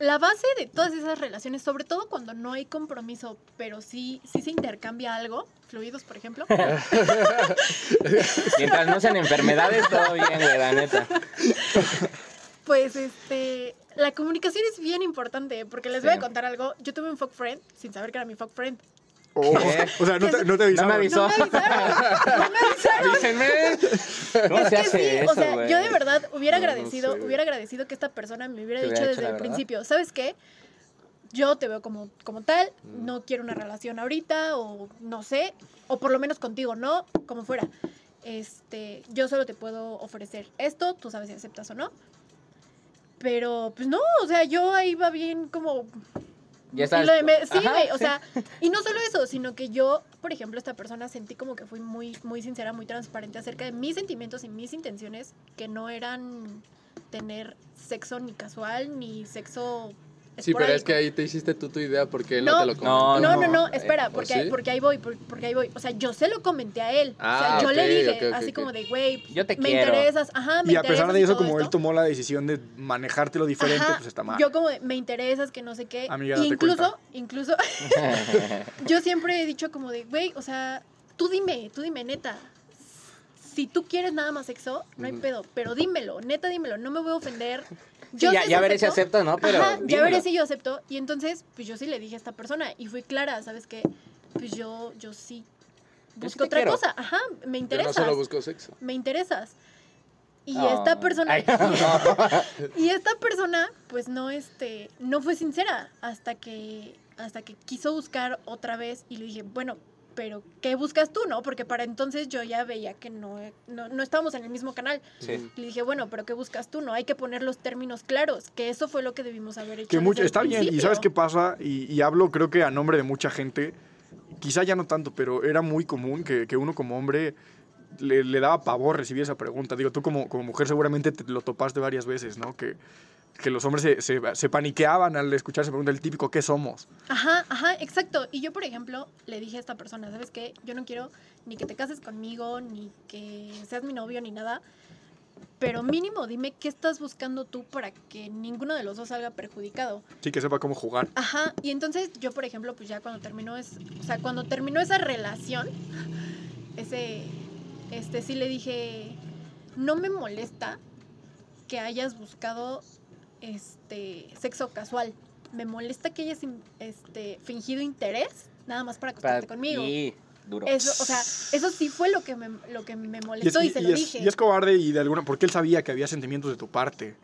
la base de todas esas relaciones, sobre todo cuando no hay compromiso, pero sí, sí se intercambia algo, fluidos por ejemplo, Mientras no sean enfermedades, todo bien, güey, la neta. pues este, la comunicación es bien importante porque les voy a contar algo. Yo tuve un fuck friend sin saber que era mi fuck friend. Oh, ¿Qué? o sea, no te, no te No me avisaron. avisó. No me avisaron, no me avisaron. Avísenme. ¿Cómo se Es que hace sí, eso, o sea, güey? yo de verdad hubiera No, no agradecido, sé, hubiera agradecido que esta persona me hubiera Te dicho desde el verdad. principio, ¿sabes qué? Yo te veo como, como tal, Mm. no quiero una relación ahorita, o no sé, o por lo menos contigo, no, como fuera. Este, yo solo te puedo ofrecer esto, tú sabes si aceptas o no. Pero, pues no, o sea, yo ahí va bien como Ya y lo de me- sí, Ajá, o sí. sea, y no solo eso, sino que yo, por ejemplo, esta persona sentí como que fui muy, muy sincera, muy transparente acerca de mis sentimientos y mis intenciones, que no eran tener sexo ni casual, ni sexo Sí, pero es que ahí te hiciste tú tu idea porque él no, No, te lo no, comentó. No, no, no, no, espera, ¿o porque, sí? porque ahí voy, por- porque ahí voy. O sea, yo se lo comenté a él. o Ah, sea, yo le ok, dije, así como de, güey, Yo te me quiero. interesas, ajá, me Y a pesar interesas de eso, como él tomó la decisión de manejártelo diferente, Ajá, pues está mal. Yo como de, me interesas, que no sé qué. Amiga, Y date incluso, cuenta. incluso, yo siempre he dicho como de, güey, o sea, tú dime, tú dime, neta. Si tú quieres nada más sexo, no hay pedo, pero dímelo, neta, dímelo, no me voy a ofender. Yo ya, sí ya veré si acepto. ¿no? Pero. Ajá, ya veré si yo acepto. Y entonces, pues yo sí le dije a esta persona y fui clara, ¿sabes qué? Pues yo, yo sí Yo sí busco otra quiero. cosa. Ajá, me Yo no interesas. solo busco sexo. Me interesas. Y Oh. esta persona, Ay. y esta persona, pues no, este, no fue sincera hasta que, hasta que quiso buscar otra vez y le dije, bueno, pero ¿qué buscas tú, no? Porque para entonces yo ya veía que no, no, no estábamos en el mismo canal. Sí. Y le dije, bueno, pero ¿qué buscas tú, no? Hay que poner los términos claros, que eso fue lo que debimos haber hecho. Que mucho, está bien, y. ¿sabes qué pasa? Y, y hablo creo que a nombre de mucha gente, quizá ya no tanto, pero era muy común que, que uno como hombre le, le daba pavor recibir esa pregunta. Digo, tú como, como mujer seguramente te lo topaste varias veces, ¿no? Que, que los hombres se, se, se paniqueaban al escuchar esa pregunta, el típico, ¿qué somos? Ajá, ajá, exacto. Y yo, por ejemplo, le dije a esta persona, ¿sabes qué? Yo no quiero ni que te cases conmigo, ni que seas mi novio, ni nada. Pero mínimo dime qué estás buscando tú para que ninguno de los dos salga perjudicado. Sí, que sepa cómo jugar. Ajá, y entonces yo, por ejemplo, pues ya cuando terminó es, o sea, cuando terminó esa relación, ese, este, sí le dije, no me molesta que hayas buscado, este, sexo casual. Me molesta que hayas, in- este, fingido interés nada más para acostarte Para- conmigo. Y duro. Eso, o sea, eso sí fue lo que me, lo que me Y es, molestó y, y- se y lo es- dije. y es cobarde y de alguna... Porque él sabía que había sentimientos de tu parte.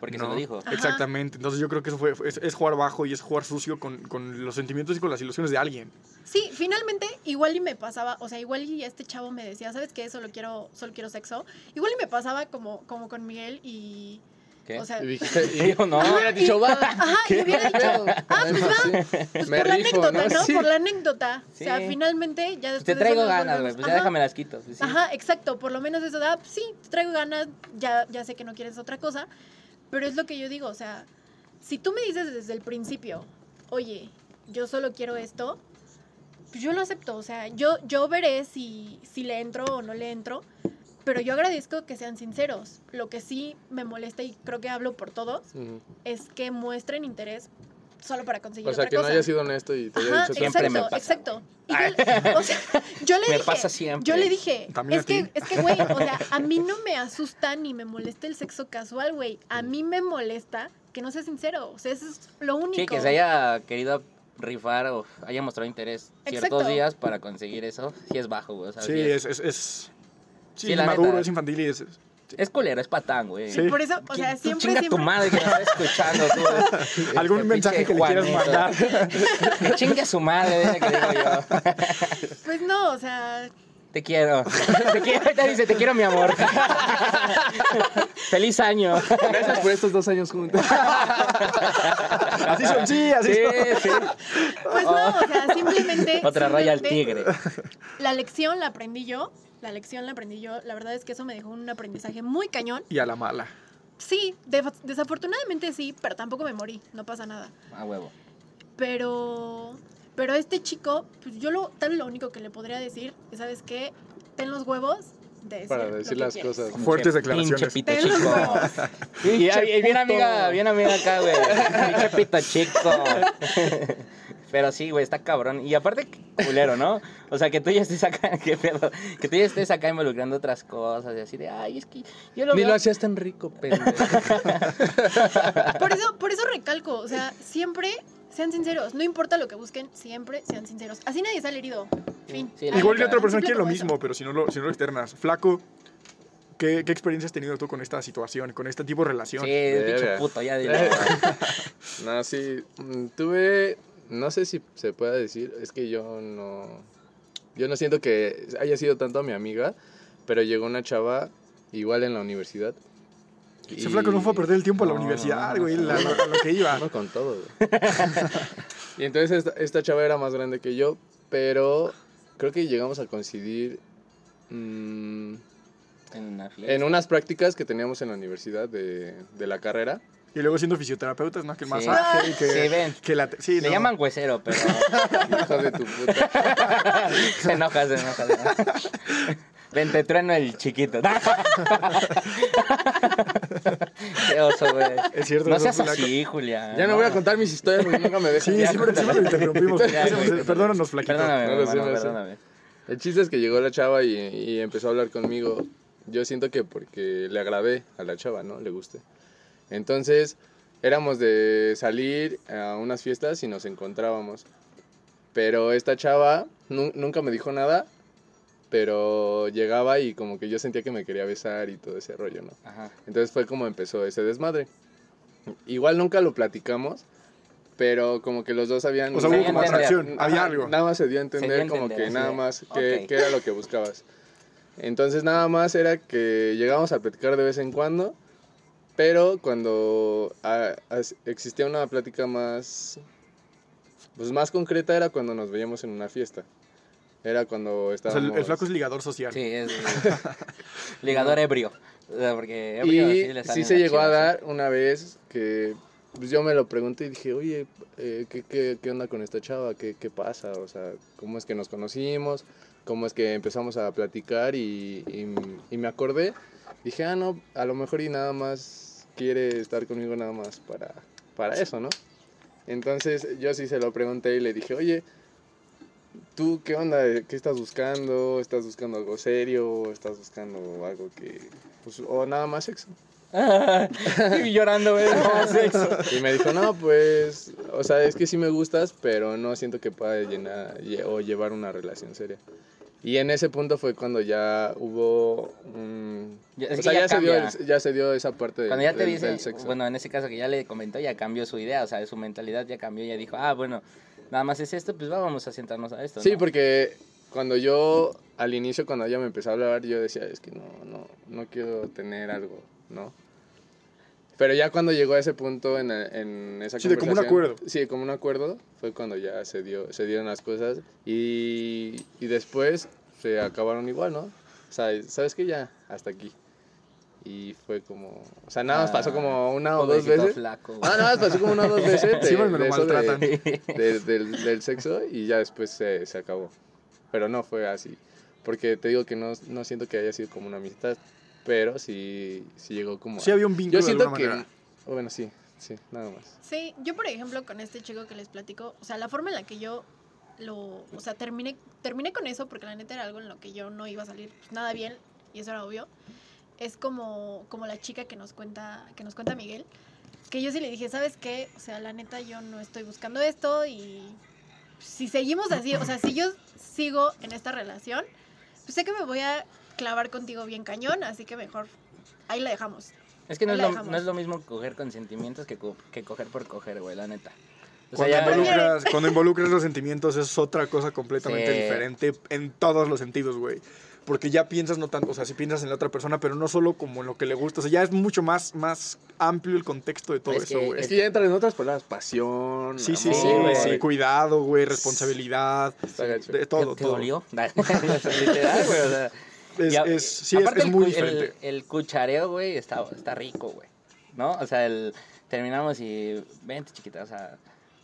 Porque ¿no? se lo dijo. Ajá. Exactamente. Entonces yo creo que eso fue, es, es jugar bajo y es jugar sucio con, con los sentimientos y con las ilusiones de alguien. Sí, finalmente igual y me pasaba, o sea, igual y este chavo me decía, ¿sabes qué? Solo quiero, solo quiero sexo. Igual y me pasaba como, como con Miguel y, ¿Qué? o sea, Y dijiste, Y yo, no. hubiera dicho, va. ajá, y hubiera dicho, ah, pues va, pues Me por la rifo, anécdota, ¿no? ¿no? Sí. Por la anécdota. O sea, Sí. finalmente ya después Te de traigo nos ganas, güey. Pues ya Ajá, déjame las quito. pues sí. Ajá, exacto, por lo menos eso da, sí, te traigo ganas, ya, ya sé que no quieres otra cosa, pero es lo que yo digo, o sea, si tú me dices desde el principio, oye, yo solo quiero esto, pues yo lo acepto, o sea, yo, yo veré si, si le entro o no le entro, pero yo agradezco que sean sinceros. Lo que sí me molesta y creo que hablo por todos Ujú. es que muestren interés solo para conseguir O sea, otra que no cosa. haya sido honesto y te haya Ajá, dicho Siempre me exacto, pasa, exacto. Igual, o sea, yo le Me dije, pasa siempre. yo le dije, También es que, es que, güey, o sea, a mí no me asusta ni me molesta el sexo casual, güey. A mí me molesta que no sea sincero. O sea, eso es lo único. Sí, que se haya querido rifar o haya mostrado interés ciertos Exacto. días para conseguir eso, sí es bajo, güey. o sea, Sí, sí es... es, es- sí, Sí, la neta. es infantil y es... Es culero, es patán, güey. Sí. Por eso, o sea, Tú siempre, chinga tu siempre. madre que me está escuchando, tú. ¿Algún Este mensaje pinche que le quieras Juanito. mandar? Que chingue a su madre, que digo yo. Pues no, o sea, Te quiero. Te quiero. Ahorita dice, te quiero, mi amor. Feliz año. Gracias por estos dos años juntos. Así son, sí, así Sí, son. sí. pues no, o sea, simplemente. Otra raya al tigre. La lección la aprendí yo. La lección la aprendí yo. La verdad es que eso me dejó un aprendizaje muy cañón. Y a la mala. Sí, de- desafortunadamente sí, pero tampoco me morí. No pasa nada. A huevo. Pero. Pero este chico, pues yo lo, tal vez lo único que le podría decir es, ¿sabes qué? Ten los huevos de decir Para lo decir que las quieres. cosas. Fuertes declaraciones. Pinche pito Ten los chico. huevos. Y, y- y bien amiga, bien amiga acá, güey. Pinche pito chico. Pero sí, güey, está cabrón. Y aparte, culero, ¿no? O sea, que tú ya estés acá, qué pedo. Que tú ya estés acá involucrando otras cosas y así de, ay, es que yo lo Ni veo. lo hacías tan rico, pendejo. Por eso, por eso recalco, o sea, siempre sean sinceros. No importa lo que busquen, siempre sean sinceros. Así nadie sale herido. Fin. Sí, Igual que otra persona quiere lo eso. mismo, pero si no lo, si no lo externas. Flaco, ¿qué, ¿qué experiencia has tenido tú con esta situación, con este tipo de relación? Sí, Verga. puto, ya dile. No, sí. mm, Tuve. No sé si se pueda decir. Es que yo no. Yo no siento que haya sido tanto mi amiga. Pero llegó una chava, igual en la universidad. Ese flaco no fue a perder el tiempo a la universidad, no, güey, no, no. lo que iba. Con todo, güey. y entonces esta, esta chava era más grande que yo, pero creo que llegamos a coincidir mm, En en unas prácticas que teníamos en la universidad de, de la carrera. Y luego siendo fisioterapeutas, ¿no? Que el Sí. masaje y que, Sí, ven. que la... Sí, Le no. llaman huesero, pero Hijo de tu puta. se enoja, se enoja. se enoja. Ven, te trueno el chiquito. Qué oso, güey. Es cierto, No seas así, Julia. Ya no voy a contar mis historias porque nunca me dejan. Sí, Ya, siempre, siempre lo interrumpimos. Ya, Perdónanos, flaquito. Perdóname, No hermano, no sé. perdóname. El chiste es que llegó la chava y, y empezó a hablar conmigo. Yo siento que porque le agradé a la chava, ¿no? Le guste. Entonces, éramos de salir a unas fiestas y nos encontrábamos. Pero esta chava nu- nunca me dijo nada, pero llegaba y como que yo sentía que me quería besar y todo ese rollo, ¿no? Ajá. Entonces fue como empezó ese desmadre. Igual nunca lo platicamos, pero como que los dos habían... O sea, Se hubo como atracción, había algo. Nada más se dio a Se dio a entender como entender, que nada más qué, ok. qué era lo que buscabas. Entonces nada más era que llegábamos a platicar de vez en cuando, pero cuando ah, as- existía una plática más, pues más concreta era cuando nos veíamos en una fiesta. Era cuando O sea, estábamos... el, el flaco es ligador social. Sí, es ligador ebrio. O sea, porque ebrio Y le sí, se llegó a dar una vez que pues, yo me lo pregunté y dije, oye, eh, ¿qué, qué, qué onda con esta chava? ¿Qué, ¿Qué pasa? O sea, ¿cómo es que nos conocimos? ¿Cómo es que empezamos a platicar? Y, y, y me acordé, dije, ah, no, a lo mejor y nada más quiere estar conmigo nada más para, para eso, ¿no? Entonces yo sí se lo pregunté y le dije, oye, ¿tú qué onda? ¿Qué estás buscando? ¿Estás buscando algo serio? ¿Estás buscando algo que... Pues, o nada más sexo? y llorando, güey. no, sexo. Y me dijo, no, pues, o sea, es que sí me gustas, pero no siento que pueda llenar lle- o llevar una relación seria. Y en ese punto fue cuando ya hubo... un- Ya- o sea, ya ya, se dio, ya se dio esa parte del, Cuando ya te del- dice, del sexo. bueno, en ese caso que ya le comentó, ya cambió su idea, o sea, su mentalidad ya cambió, ya dijo, ah, bueno, nada más es esto, pues vamos a sentarnos a esto. Sí, ¿no? porque cuando yo, al inicio, cuando ella me empezó a hablar, yo decía, es que no, no, no quiero tener algo, ¿no? Pero ya cuando llegó a ese punto en, en esa Sí, de como un conversación- acuerdo. Sí, como un acuerdo, fue cuando ya se, dio, se dieron las cosas y, y después se acabaron igual, ¿no? O sea, ¿sabes qué? Ya, hasta aquí. Y fue como, o sea, nada más pasó como una o dos veces. flaco. Ah, nada más pasó como una o dos veces de, Sí, me lo de eso de- maltratan. de- del, del sexo y ya después se, se acabó. Pero no fue así. Porque te digo que no, no siento que haya sido como una amistad, pero sí, sí llegó como... Sí había un vínculo Yo de siento alguna que... manera. Bueno, sí, sí, nada más. Sí, yo por ejemplo con este chico que les platico, o sea, la forma en la que yo lo, o sea, terminé, terminé con eso porque la neta era algo en lo que yo no iba a salir pues, nada bien y eso era obvio. Es como, como la chica que nos cuenta, que nos cuenta Miguel, que yo sí le dije, ¿sabes qué? O sea, la neta yo no estoy buscando esto y si seguimos así, o sea, si yo sigo en esta relación, pues sé que me voy a clavar contigo bien cañón, así que mejor ahí la dejamos. Es que no es, lo, no es lo mismo coger con sentimientos que, co- que coger por coger, güey, la neta. O sea, Cuando, ya- involucras, cuando involucras los sentimientos es otra cosa completamente Sí. diferente en todos los sentidos, güey. Porque ya piensas no tanto, o sea, si piensas en la otra persona, pero no solo como en lo que le gusta. O sea, ya es mucho más, más amplio el contexto de todo Es eso, que- güey. Es que ya entran en otras palabras, pasión. Sí, sí, amor, sí, güey. Sí, güey. cuidado, güey, responsabilidad. De ¿Te, todo, te todo. dolió? Literal, güey, o sea. Es, es- sí, es, muy el- diferente. El, cuchareo, güey, está, está rico, güey. ¿No? O sea, el, terminamos y vente, chiquita, o sea,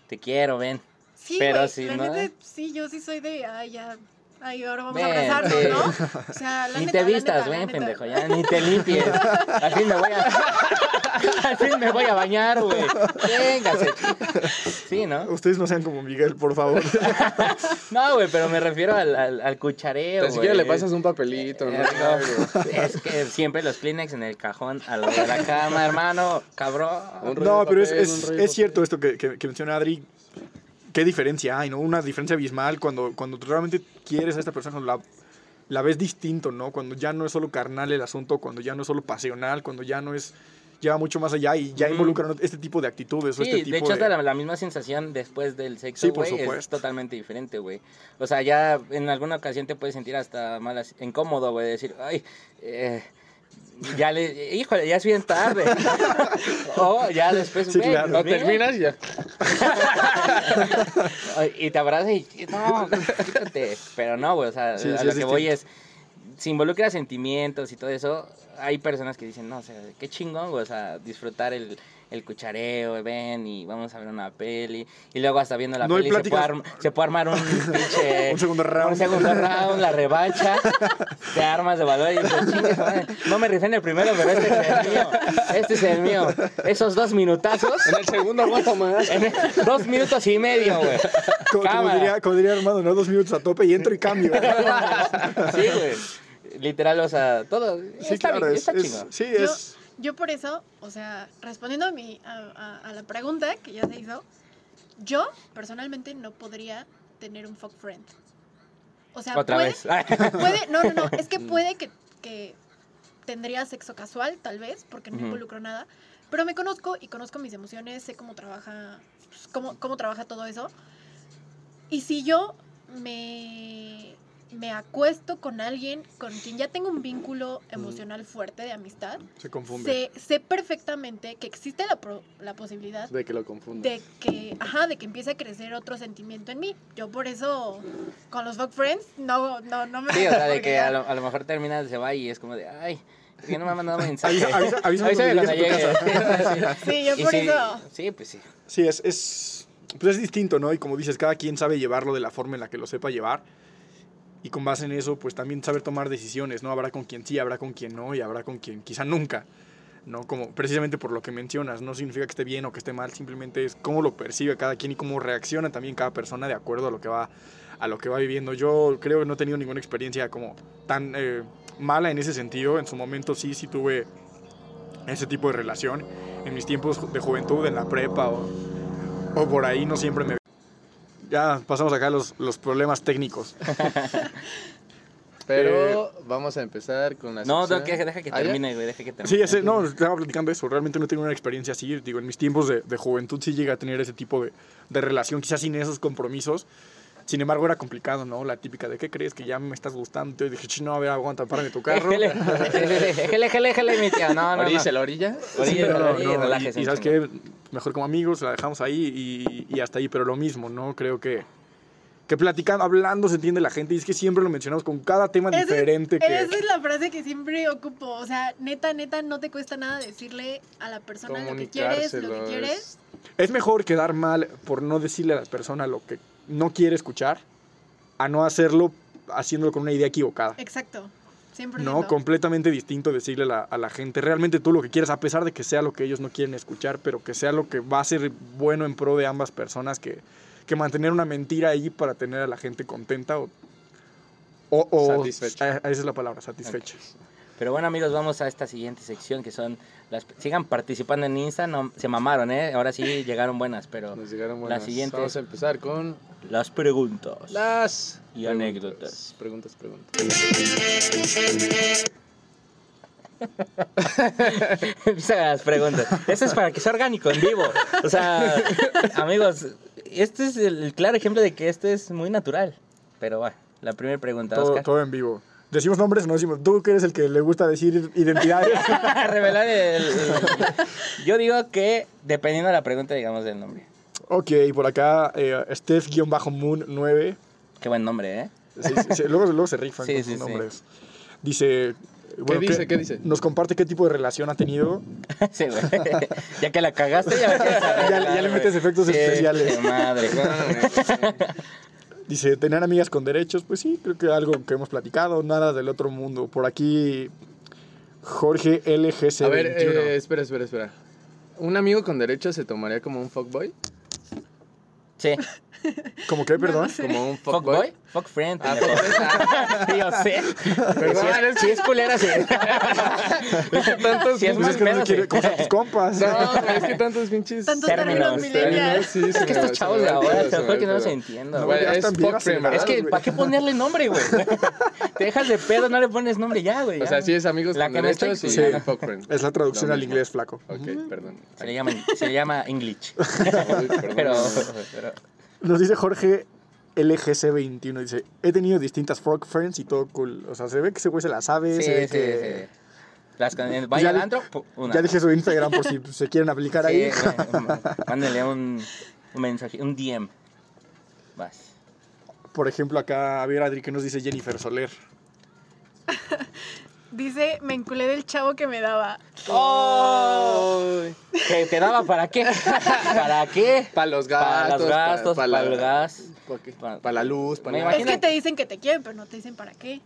te quiero, ven. Sí, Pero si la no- neta, sí, yo sí soy de, ay, ya, ay, ahora vamos a abrazarnos. ¿no? O sea, la ni neta, te la vistas, ven, neta. pendejo, ya, ni te limpies. Al fin me voy a... Al fin me voy a bañar, güey. Véngase. Sí, ¿no? Ustedes no sean como Miguel, por favor. No, güey, pero me refiero al, al, al cuchareo, Ni siquiera le pasas un papelito, ¿no? Eh, no, es que siempre los Kleenex en el cajón a lo de la cama, hermano, cabrón. No, pero es, papel, es- es cierto esto que, que- que menciona Adri. ¿Qué diferencia hay, no? Una diferencia abismal cuando, cuando tú realmente quieres a esta persona, cuando la, la ves distinto, ¿no? Cuando ya no es solo carnal el asunto, cuando ya no es solo pasional, cuando ya no es... Lleva mucho más allá y ya Ujú. involucran este tipo de actitudes o este tipo de hecho, de... hasta la, la misma sensación después del sexo, Sí, por güey, es totalmente diferente, güey. O sea, ya en alguna ocasión te puedes sentir hasta mal, así- incómodo, güey, decir, ay, eh, ya le, híjole, ya es bien tarde. o ya después, Sí, claro. No ven. terminas y ya. Y te abrazas y, no, quítate. Pero no, güey, o sea, Sí, a sí, lo que voy es, si involucra sentimientos y todo eso, hay personas que dicen, no, o sea, qué chingón, güey, o sea, disfrutar el, el cuchareo, ven y vamos a ver una peli. Y luego hasta viendo la No peli se puede, arm- se puede armar un pinche... Un segundo round. Un segundo round, la revancha, te armas de valor y dices, "Chingue su madre, no me rifé en el primero, pero este es el mío, este es el mío. Esos dos minutazos, En el segundo aguanto más. el- dos minutos y medio, güey. Como, como Cámara. diría, como diría Armando, ¿no? Dos minutos a tope y entro y cambio. Sí, güey. Literal, o sea, todo. Sí, está claro, bien, está es- chingón. sí, Yo, es... yo por eso, o sea, respondiendo a, mi, a, a- a la pregunta que ya se hizo, yo personalmente no podría tener un fuck friend. O sea, Otra puede, vez. puede, no, no, no, es que puede que, que tendría sexo casual, tal vez, porque no involucro nada, pero me conozco y conozco mis emociones, sé cómo trabaja, pues, cómo, cómo trabaja todo eso. Y si yo me, me acuesto con alguien con quien ya tengo un vínculo emocional fuerte de amistad, Se confunde. sé, sé perfectamente que existe la, pro- la posibilidad De que lo confundas. de que, ajá, de que empiece a crecer otro sentimiento en mí. Yo por eso, con los fuck friends, no, no, no me Sí, o sea, de que a lo, a lo mejor termina, se va y es como de, ay, ¿por qué no me ha mandado mensaje? Avisa- cuando llegues a tu llegue. Sí, yo por sí, eso. Sí, pues sí. Sí, es, es, pues es distinto, ¿no? Y como dices, cada quien sabe llevarlo de la forma en la que lo sepa llevar. Y con base en eso, pues también saber tomar decisiones, ¿no? Habrá con quien sí, habrá con quien no, y habrá con quien quizá nunca, ¿no? Como precisamente por lo que mencionas, no significa que esté bien o que esté mal, simplemente es cómo lo percibe cada quien y cómo reacciona también cada persona de acuerdo a lo que va, a lo que va viviendo. Yo creo que no he tenido ninguna experiencia como tan eh, mala en ese sentido. En su momento sí, sí tuve ese tipo de relación. En mis tiempos de juventud, en la prepa o, o por ahí no siempre me... Ya pasamos acá a los, los problemas técnicos. Pero vamos a empezar con la No, no, sección. que, deja que ¿Ah, termine, güey, deja que termine. Sí, ya sé, no, estaba platicando eso. Realmente no tengo una experiencia así. Digo, en mis tiempos de, de juventud sí llegué a tener ese tipo de, de relación, quizás sin esos compromisos. Sin embargo, era complicado, ¿no? La típica de, ¿qué crees? Que ya me estás gustando. Y dije, "Ch, no, a ver, aguanta, párame tu carro. Déjele, déjele, déjele, mi tía. No, no, ¿Orilla no. la orilla? Orilla, no, orilla, no, y- relájese y, un sabes qué, mejor como amigos, la dejamos ahí y, y hasta ahí, pero lo mismo, ¿no? Creo que, que platicando, hablando se entiende la gente y es que siempre lo mencionamos con cada tema es- diferente que... Esa es la frase que siempre ocupo. O sea, neta, neta, no te cuesta nada decirle a la persona lo que quieres, lo que quieres. es- Es mejor quedar mal por no decirle a la persona lo que no quiere escuchar a no hacerlo haciéndolo con una idea equivocada. Exacto. 100%. No, completamente distinto decirle a la, a la gente realmente tú lo que quieres, a pesar de que sea lo que ellos no quieren escuchar, pero que sea lo que va a ser bueno en pro de ambas personas, que, que mantener una mentira ahí para tener a la gente contenta o... o, o- Satisfecha. eh, esa es la palabra, satisfecha. Pero bueno, amigos, vamos a esta siguiente sección que son las sigan participando en Insta, no se mamaron, ¿eh? Ahora sí llegaron buenas, pero Nos llegaron la buenas. siguiente Vamos a empezar con las preguntas. las Y anécdotas. Preguntas, preguntas. Empiezan las preguntas. Esto es para que sea orgánico, en vivo. O sea, amigos, este es el claro ejemplo de que esto es muy natural. Pero bueno, la primera pregunta, Todo, Oscar. todo en vivo. ¿Decimos nombres o no decimos? Tú que eres el que le gusta decir identidades. Revelar el, el- Yo digo que dependiendo de la pregunta, digamos el nombre. ok, por acá, eh, Steph-Moon9. Qué buen nombre, ¿eh? Sí, sí, sí, luego, luego se rifan Sí, con sí, sus sí. nombres. Dice... bueno, dice? ¿Qué dice? Nos comparte qué tipo de relación ha tenido. Sí, güey. Ya que la cagaste, ya, la Ya- ya le metes efectos especiales. qué madre. Dice, tener amigas con derechos, pues sí, creo que algo que hemos platicado, nada del otro mundo. Por aquí, Jorge LGC21. A ver, eh, espera, espera, espera. ¿Un amigo con derecho se tomaría como un fuckboy? Sí. ¿Cómo que, perdón? No sé. ¿Como un Fuck fuckboy? Fuck friend. Ah, fuckboy. Sí, yo sé. Perdón, si, es, si es culera, sí. tantos Si es Pues más que no pedo, se quiere tus compas. No, güey, es que tantos pinches Tantos Términos. Sí, Es que estos chavos de ahora, te lo juro que no los entiendo. No, güey. es que. ¿para qué ponerle nombre, güey? Te dejas de pedo, no le pones nombre ya, güey. O sea, sí es amigos La con derechos y fuck friend. Es la traducción al inglés, flaco. Ok, perdón. Se le llama, se le llama English. Pero, pero Nos dice Jorge LGC21. Dice, he tenido distintas frog friends y todo cool. O sea, se ve que ese güey se la sabe. sí, se ve sí, que... sí. Las can- vaya Ya al di- antro, pu- una. Ya dije su Instagram por si se quieren aplicar Sí, ahí. Mándale un, un mensaje, un DM. Vas. Por ejemplo, acá, a ver, Adri, ¿qué nos dice Jennifer Soler? Dice, me enculé del chavo que me daba. ¡Oh! ¿Te, te daba para qué? ¿Para qué? Para los Para gastos. los gastos, pa- para el gas. Para Pa- la luz, para Me la... imagino- Es que te dicen que te quieren, pero no te dicen para qué.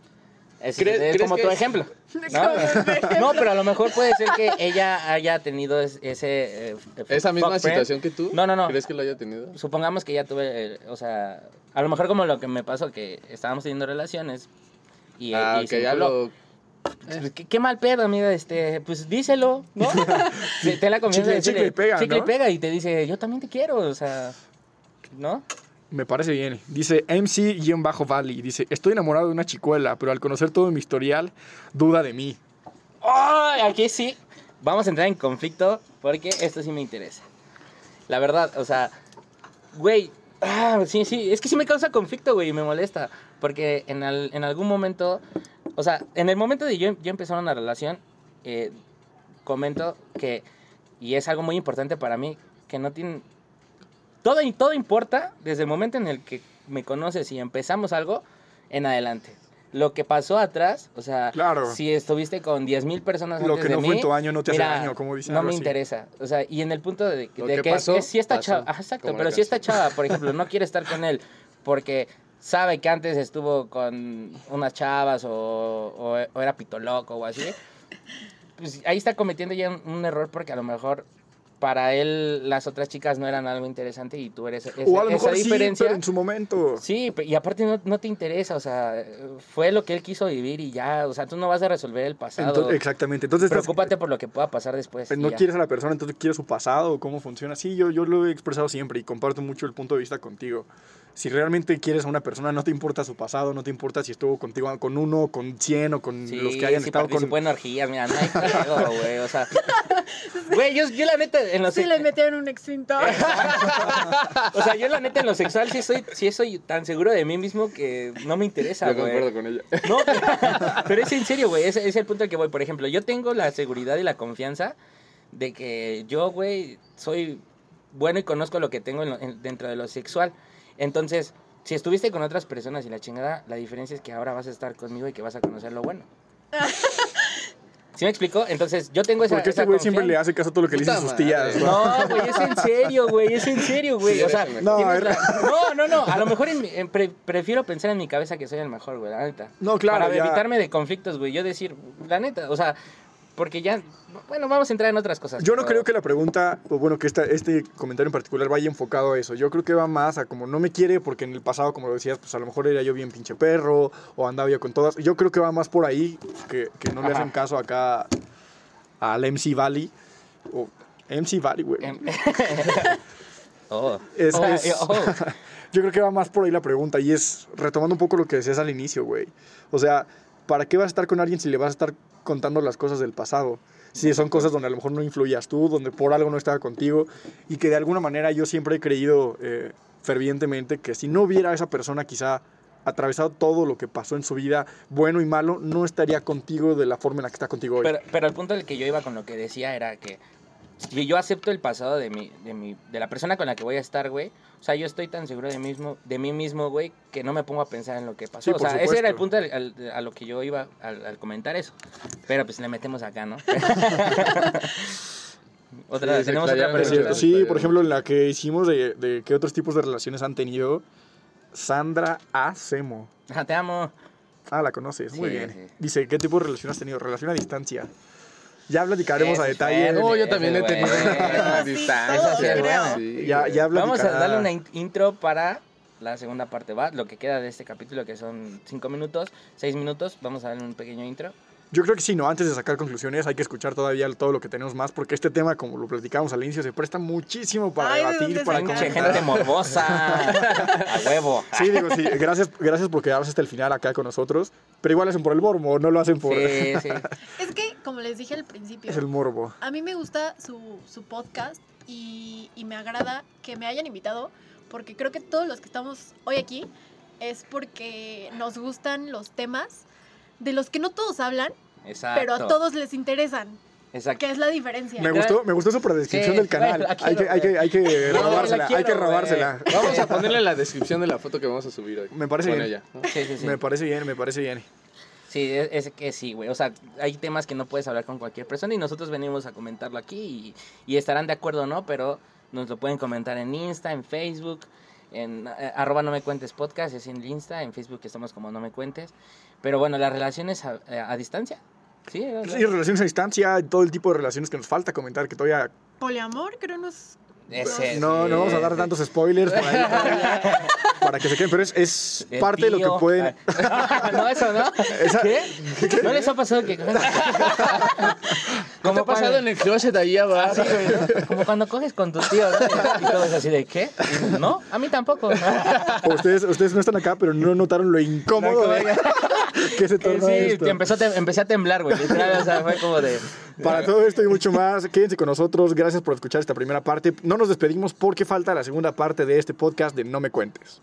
Es, ¿Crees- es crees como tu es- ejemplo. ¿no? tu ejemplo. No, pero a lo mejor puede ser que ella haya tenido es- ese... eh, ¿Esa misma friend. situación que tú? No, no, no. ¿Crees que lo haya tenido? Supongamos que ya tuve, eh, o sea, a lo mejor como lo que me pasó, que estábamos teniendo relaciones y, ah, y ya lo... Pues, ¿qué, qué mal pedo, amiga, este, pues díselo, ¿no? te, te la confianza de Chicle- y pega, chicle y ¿no? pega y te dice, yo también te quiero, o sea, ¿no? Me parece bien. Dice MC-Valley. Dice, estoy enamorado de una chicuela, pero al conocer todo mi historial, duda de mí. ¡Ay! aquí sí, vamos a entrar en conflicto porque esto sí me interesa. La verdad, o sea, güey, ah, sí, sí, es que sí me causa conflicto, güey, me molesta. Porque en, al- en algún momento, o sea, en el momento de yo, yo empezar una relación, eh, comento que, y es algo muy importante para mí, que no tiene... Todo, todo importa desde el momento en el que me conoces y empezamos algo en adelante. Lo que pasó atrás, o sea, Claro. si estuviste con 10.000 personas Lo antes que no de fue mí, en tu año no te hace mira, daño, como dicen, No me así. interesa. O sea, y en el punto de, de que que, pasó, es- si esta pasó, chava, ajá, exacto, pero si esta chava, por ejemplo, no quiere estar con él porque sabe que antes estuvo con unas chavas o, o, o era pitoloco o así, pues ahí está cometiendo ya un, un error porque a lo mejor para él las otras chicas no eran algo interesante y tú eres ese- o a lo esa mejor sí, diferencia. pero en su momento. Sí, y aparte no, no te interesa, o sea, fue lo que él quiso vivir y ya, o sea, tú no vas a resolver el pasado. Exactamente. Entonces, estás- Preocúpate por lo que pueda pasar después. pues, no quieres a la persona, entonces quieres su pasado, cómo funciona. Sí, yo, yo lo he expresado siempre y comparto mucho el punto de vista contigo. Si realmente quieres a una persona, no te importa su pasado, no te importa si estuvo contigo con uno, con cien o con Sí, los que hayan sí estado con... en orgías, mira, no hay pedo, güey, o sea... Güey, yo, yo la neta, en los... Sí, le metieron un extintor. O sea, yo la neta en lo sexual sí soy, sí soy tan seguro de mí mismo que no me interesa, Yo concuerdo güey. con ella. No, pero, es en serio, güey, ese es el punto al que voy. Por ejemplo, yo tengo la seguridad y la confianza de que yo, güey, soy bueno y conozco lo que tengo en lo- en- dentro de lo sexual. Entonces, si estuviste con otras personas y la chingada, la diferencia es que ahora vas a estar conmigo y que vas a conocer lo bueno. ¿Sí me explico? Entonces, yo tengo esa Porque este güey siempre le hace caso a todo lo que le dicen sus tías. ¿no? No, güey, es en serio, güey, es en serio, güey. Sí, o sea, No, la- no, no, no, a lo mejor en en pre- prefiero pensar en mi cabeza que soy el mejor, güey, la neta. No, claro, Para ya. evitarme de conflictos, güey, yo decir, la neta, o sea, porque ya, bueno, vamos a entrar en otras cosas. Yo no pero- creo que la pregunta, o bueno, que esta, este comentario en particular vaya enfocado a eso. Yo creo que va más a como no me quiere porque en el pasado, como lo decías, pues a lo mejor era yo bien pinche perro o andaba yo con todas. Yo creo que va más por ahí, que, que no le hacen caso acá al MC Valley. O MC Valley, güey. Oh. Es- Oh, es- oh. Yo creo que va más por ahí la pregunta y es retomando un poco lo que decías al inicio, güey. O sea, ¿para qué vas a estar con alguien si le vas a estar contando las cosas del pasado. Si son cosas donde a lo mejor no influías tú, donde por algo no estaba contigo, y que de alguna manera yo siempre he creído eh, fervientemente que si no hubiera esa persona quizá atravesado todo lo que pasó en su vida, bueno y malo, no estaría contigo de la forma en la que está contigo hoy. Pero, pero el punto del que yo iba con lo que decía era que si yo acepto el pasado de, mi, de, mi, de la persona con la que voy a estar, güey, o sea, yo estoy tan seguro de, mismo, de mí mismo, güey, que no me pongo a pensar en lo que pasó. Sí, o sea, ese era el punto al- al- a lo que yo iba al, al comentar eso. Pero pues le metemos acá, ¿no? otra, Sí, tenemos otra pregunta. sí, por ejemplo, en la que hicimos de, de qué otros tipos de relaciones han tenido, Sandra A. Semo. Ajá, te amo. Ah, la conoces, muy Sí, bien. sí. Dice, ¿qué tipo de relación has tenido? Relación a distancia. Ya platicaremos a detalle. No, yo también he tenido una distancia. Ya, ya Vamos a darle una in- intro para la segunda parte, ¿va? Lo que queda de este capítulo, que son cinco minutos, seis minutos, vamos a darle un pequeño intro. Yo creo que sí, no, antes de sacar conclusiones hay que escuchar todavía todo lo que tenemos más, porque este tema, como lo platicamos al inicio, se presta muchísimo para Ay, ¿de debatir, para comentar. gente morbosa. a huevo. Sí, digo, sí, gracias, gracias por quedarse hasta el final acá con nosotros, pero igual hacen por el morbo, no lo hacen por... Sí, sí. Es que, como les dije al principio, Es el morbo. a mí me gusta su, su podcast y, y me agrada que me hayan invitado porque creo que todos los que estamos hoy aquí es porque nos gustan los temas de los que no todos hablan, Exacto. pero a todos les interesan, Exacto. que es la diferencia. Me gustó, me gustó eso por la descripción Sí, del canal. bueno, hay, que, quiero, hay, que, hay que No, la robársela, hay que robársela. Vamos a ponerle la descripción de la foto que vamos a subir hoy. Me parece bien. ella. ¿no? Sí, sí, sí. Me parece bien, me parece bien. Sí, es, es que sí, güey. O sea, hay temas que no puedes hablar con cualquier persona y nosotros venimos a comentarlo aquí y, y estarán de acuerdo o no, pero nos lo pueden comentar en Insta, en Facebook, en eh, arroba no me cuentes podcast, es en Insta, en Facebook estamos como no me cuentes. Pero bueno, las relaciones a, eh, a distancia. Sí, Sí, relaciones a distancia, todo el tipo de relaciones que nos falta comentar, que todavía Poliamor, creo nos... ese, no, sí, no vamos a dar sí. tantos spoilers por ahí para que se queden, pero es, es parte de lo que pueden... Ah, no, eso no. Esa- ¿Qué? ¿No les ha pasado que... ¿Cómo te ha pasado en el closet ahí abajo? ¿no? Como cuando coges con tu tío, ¿no? Y todo es así de, ¿qué? No, a mí tampoco. ustedes, ustedes no están acá, pero no notaron lo incómodo que se tornó sí, esto. te empezó a tem- empecé a temblar, güey. O sea, fue como de... Para todo esto y mucho más, quédense con nosotros. Gracias por escuchar esta primera parte. No nos despedimos porque falta la segunda parte de este podcast de No Me Cuentes.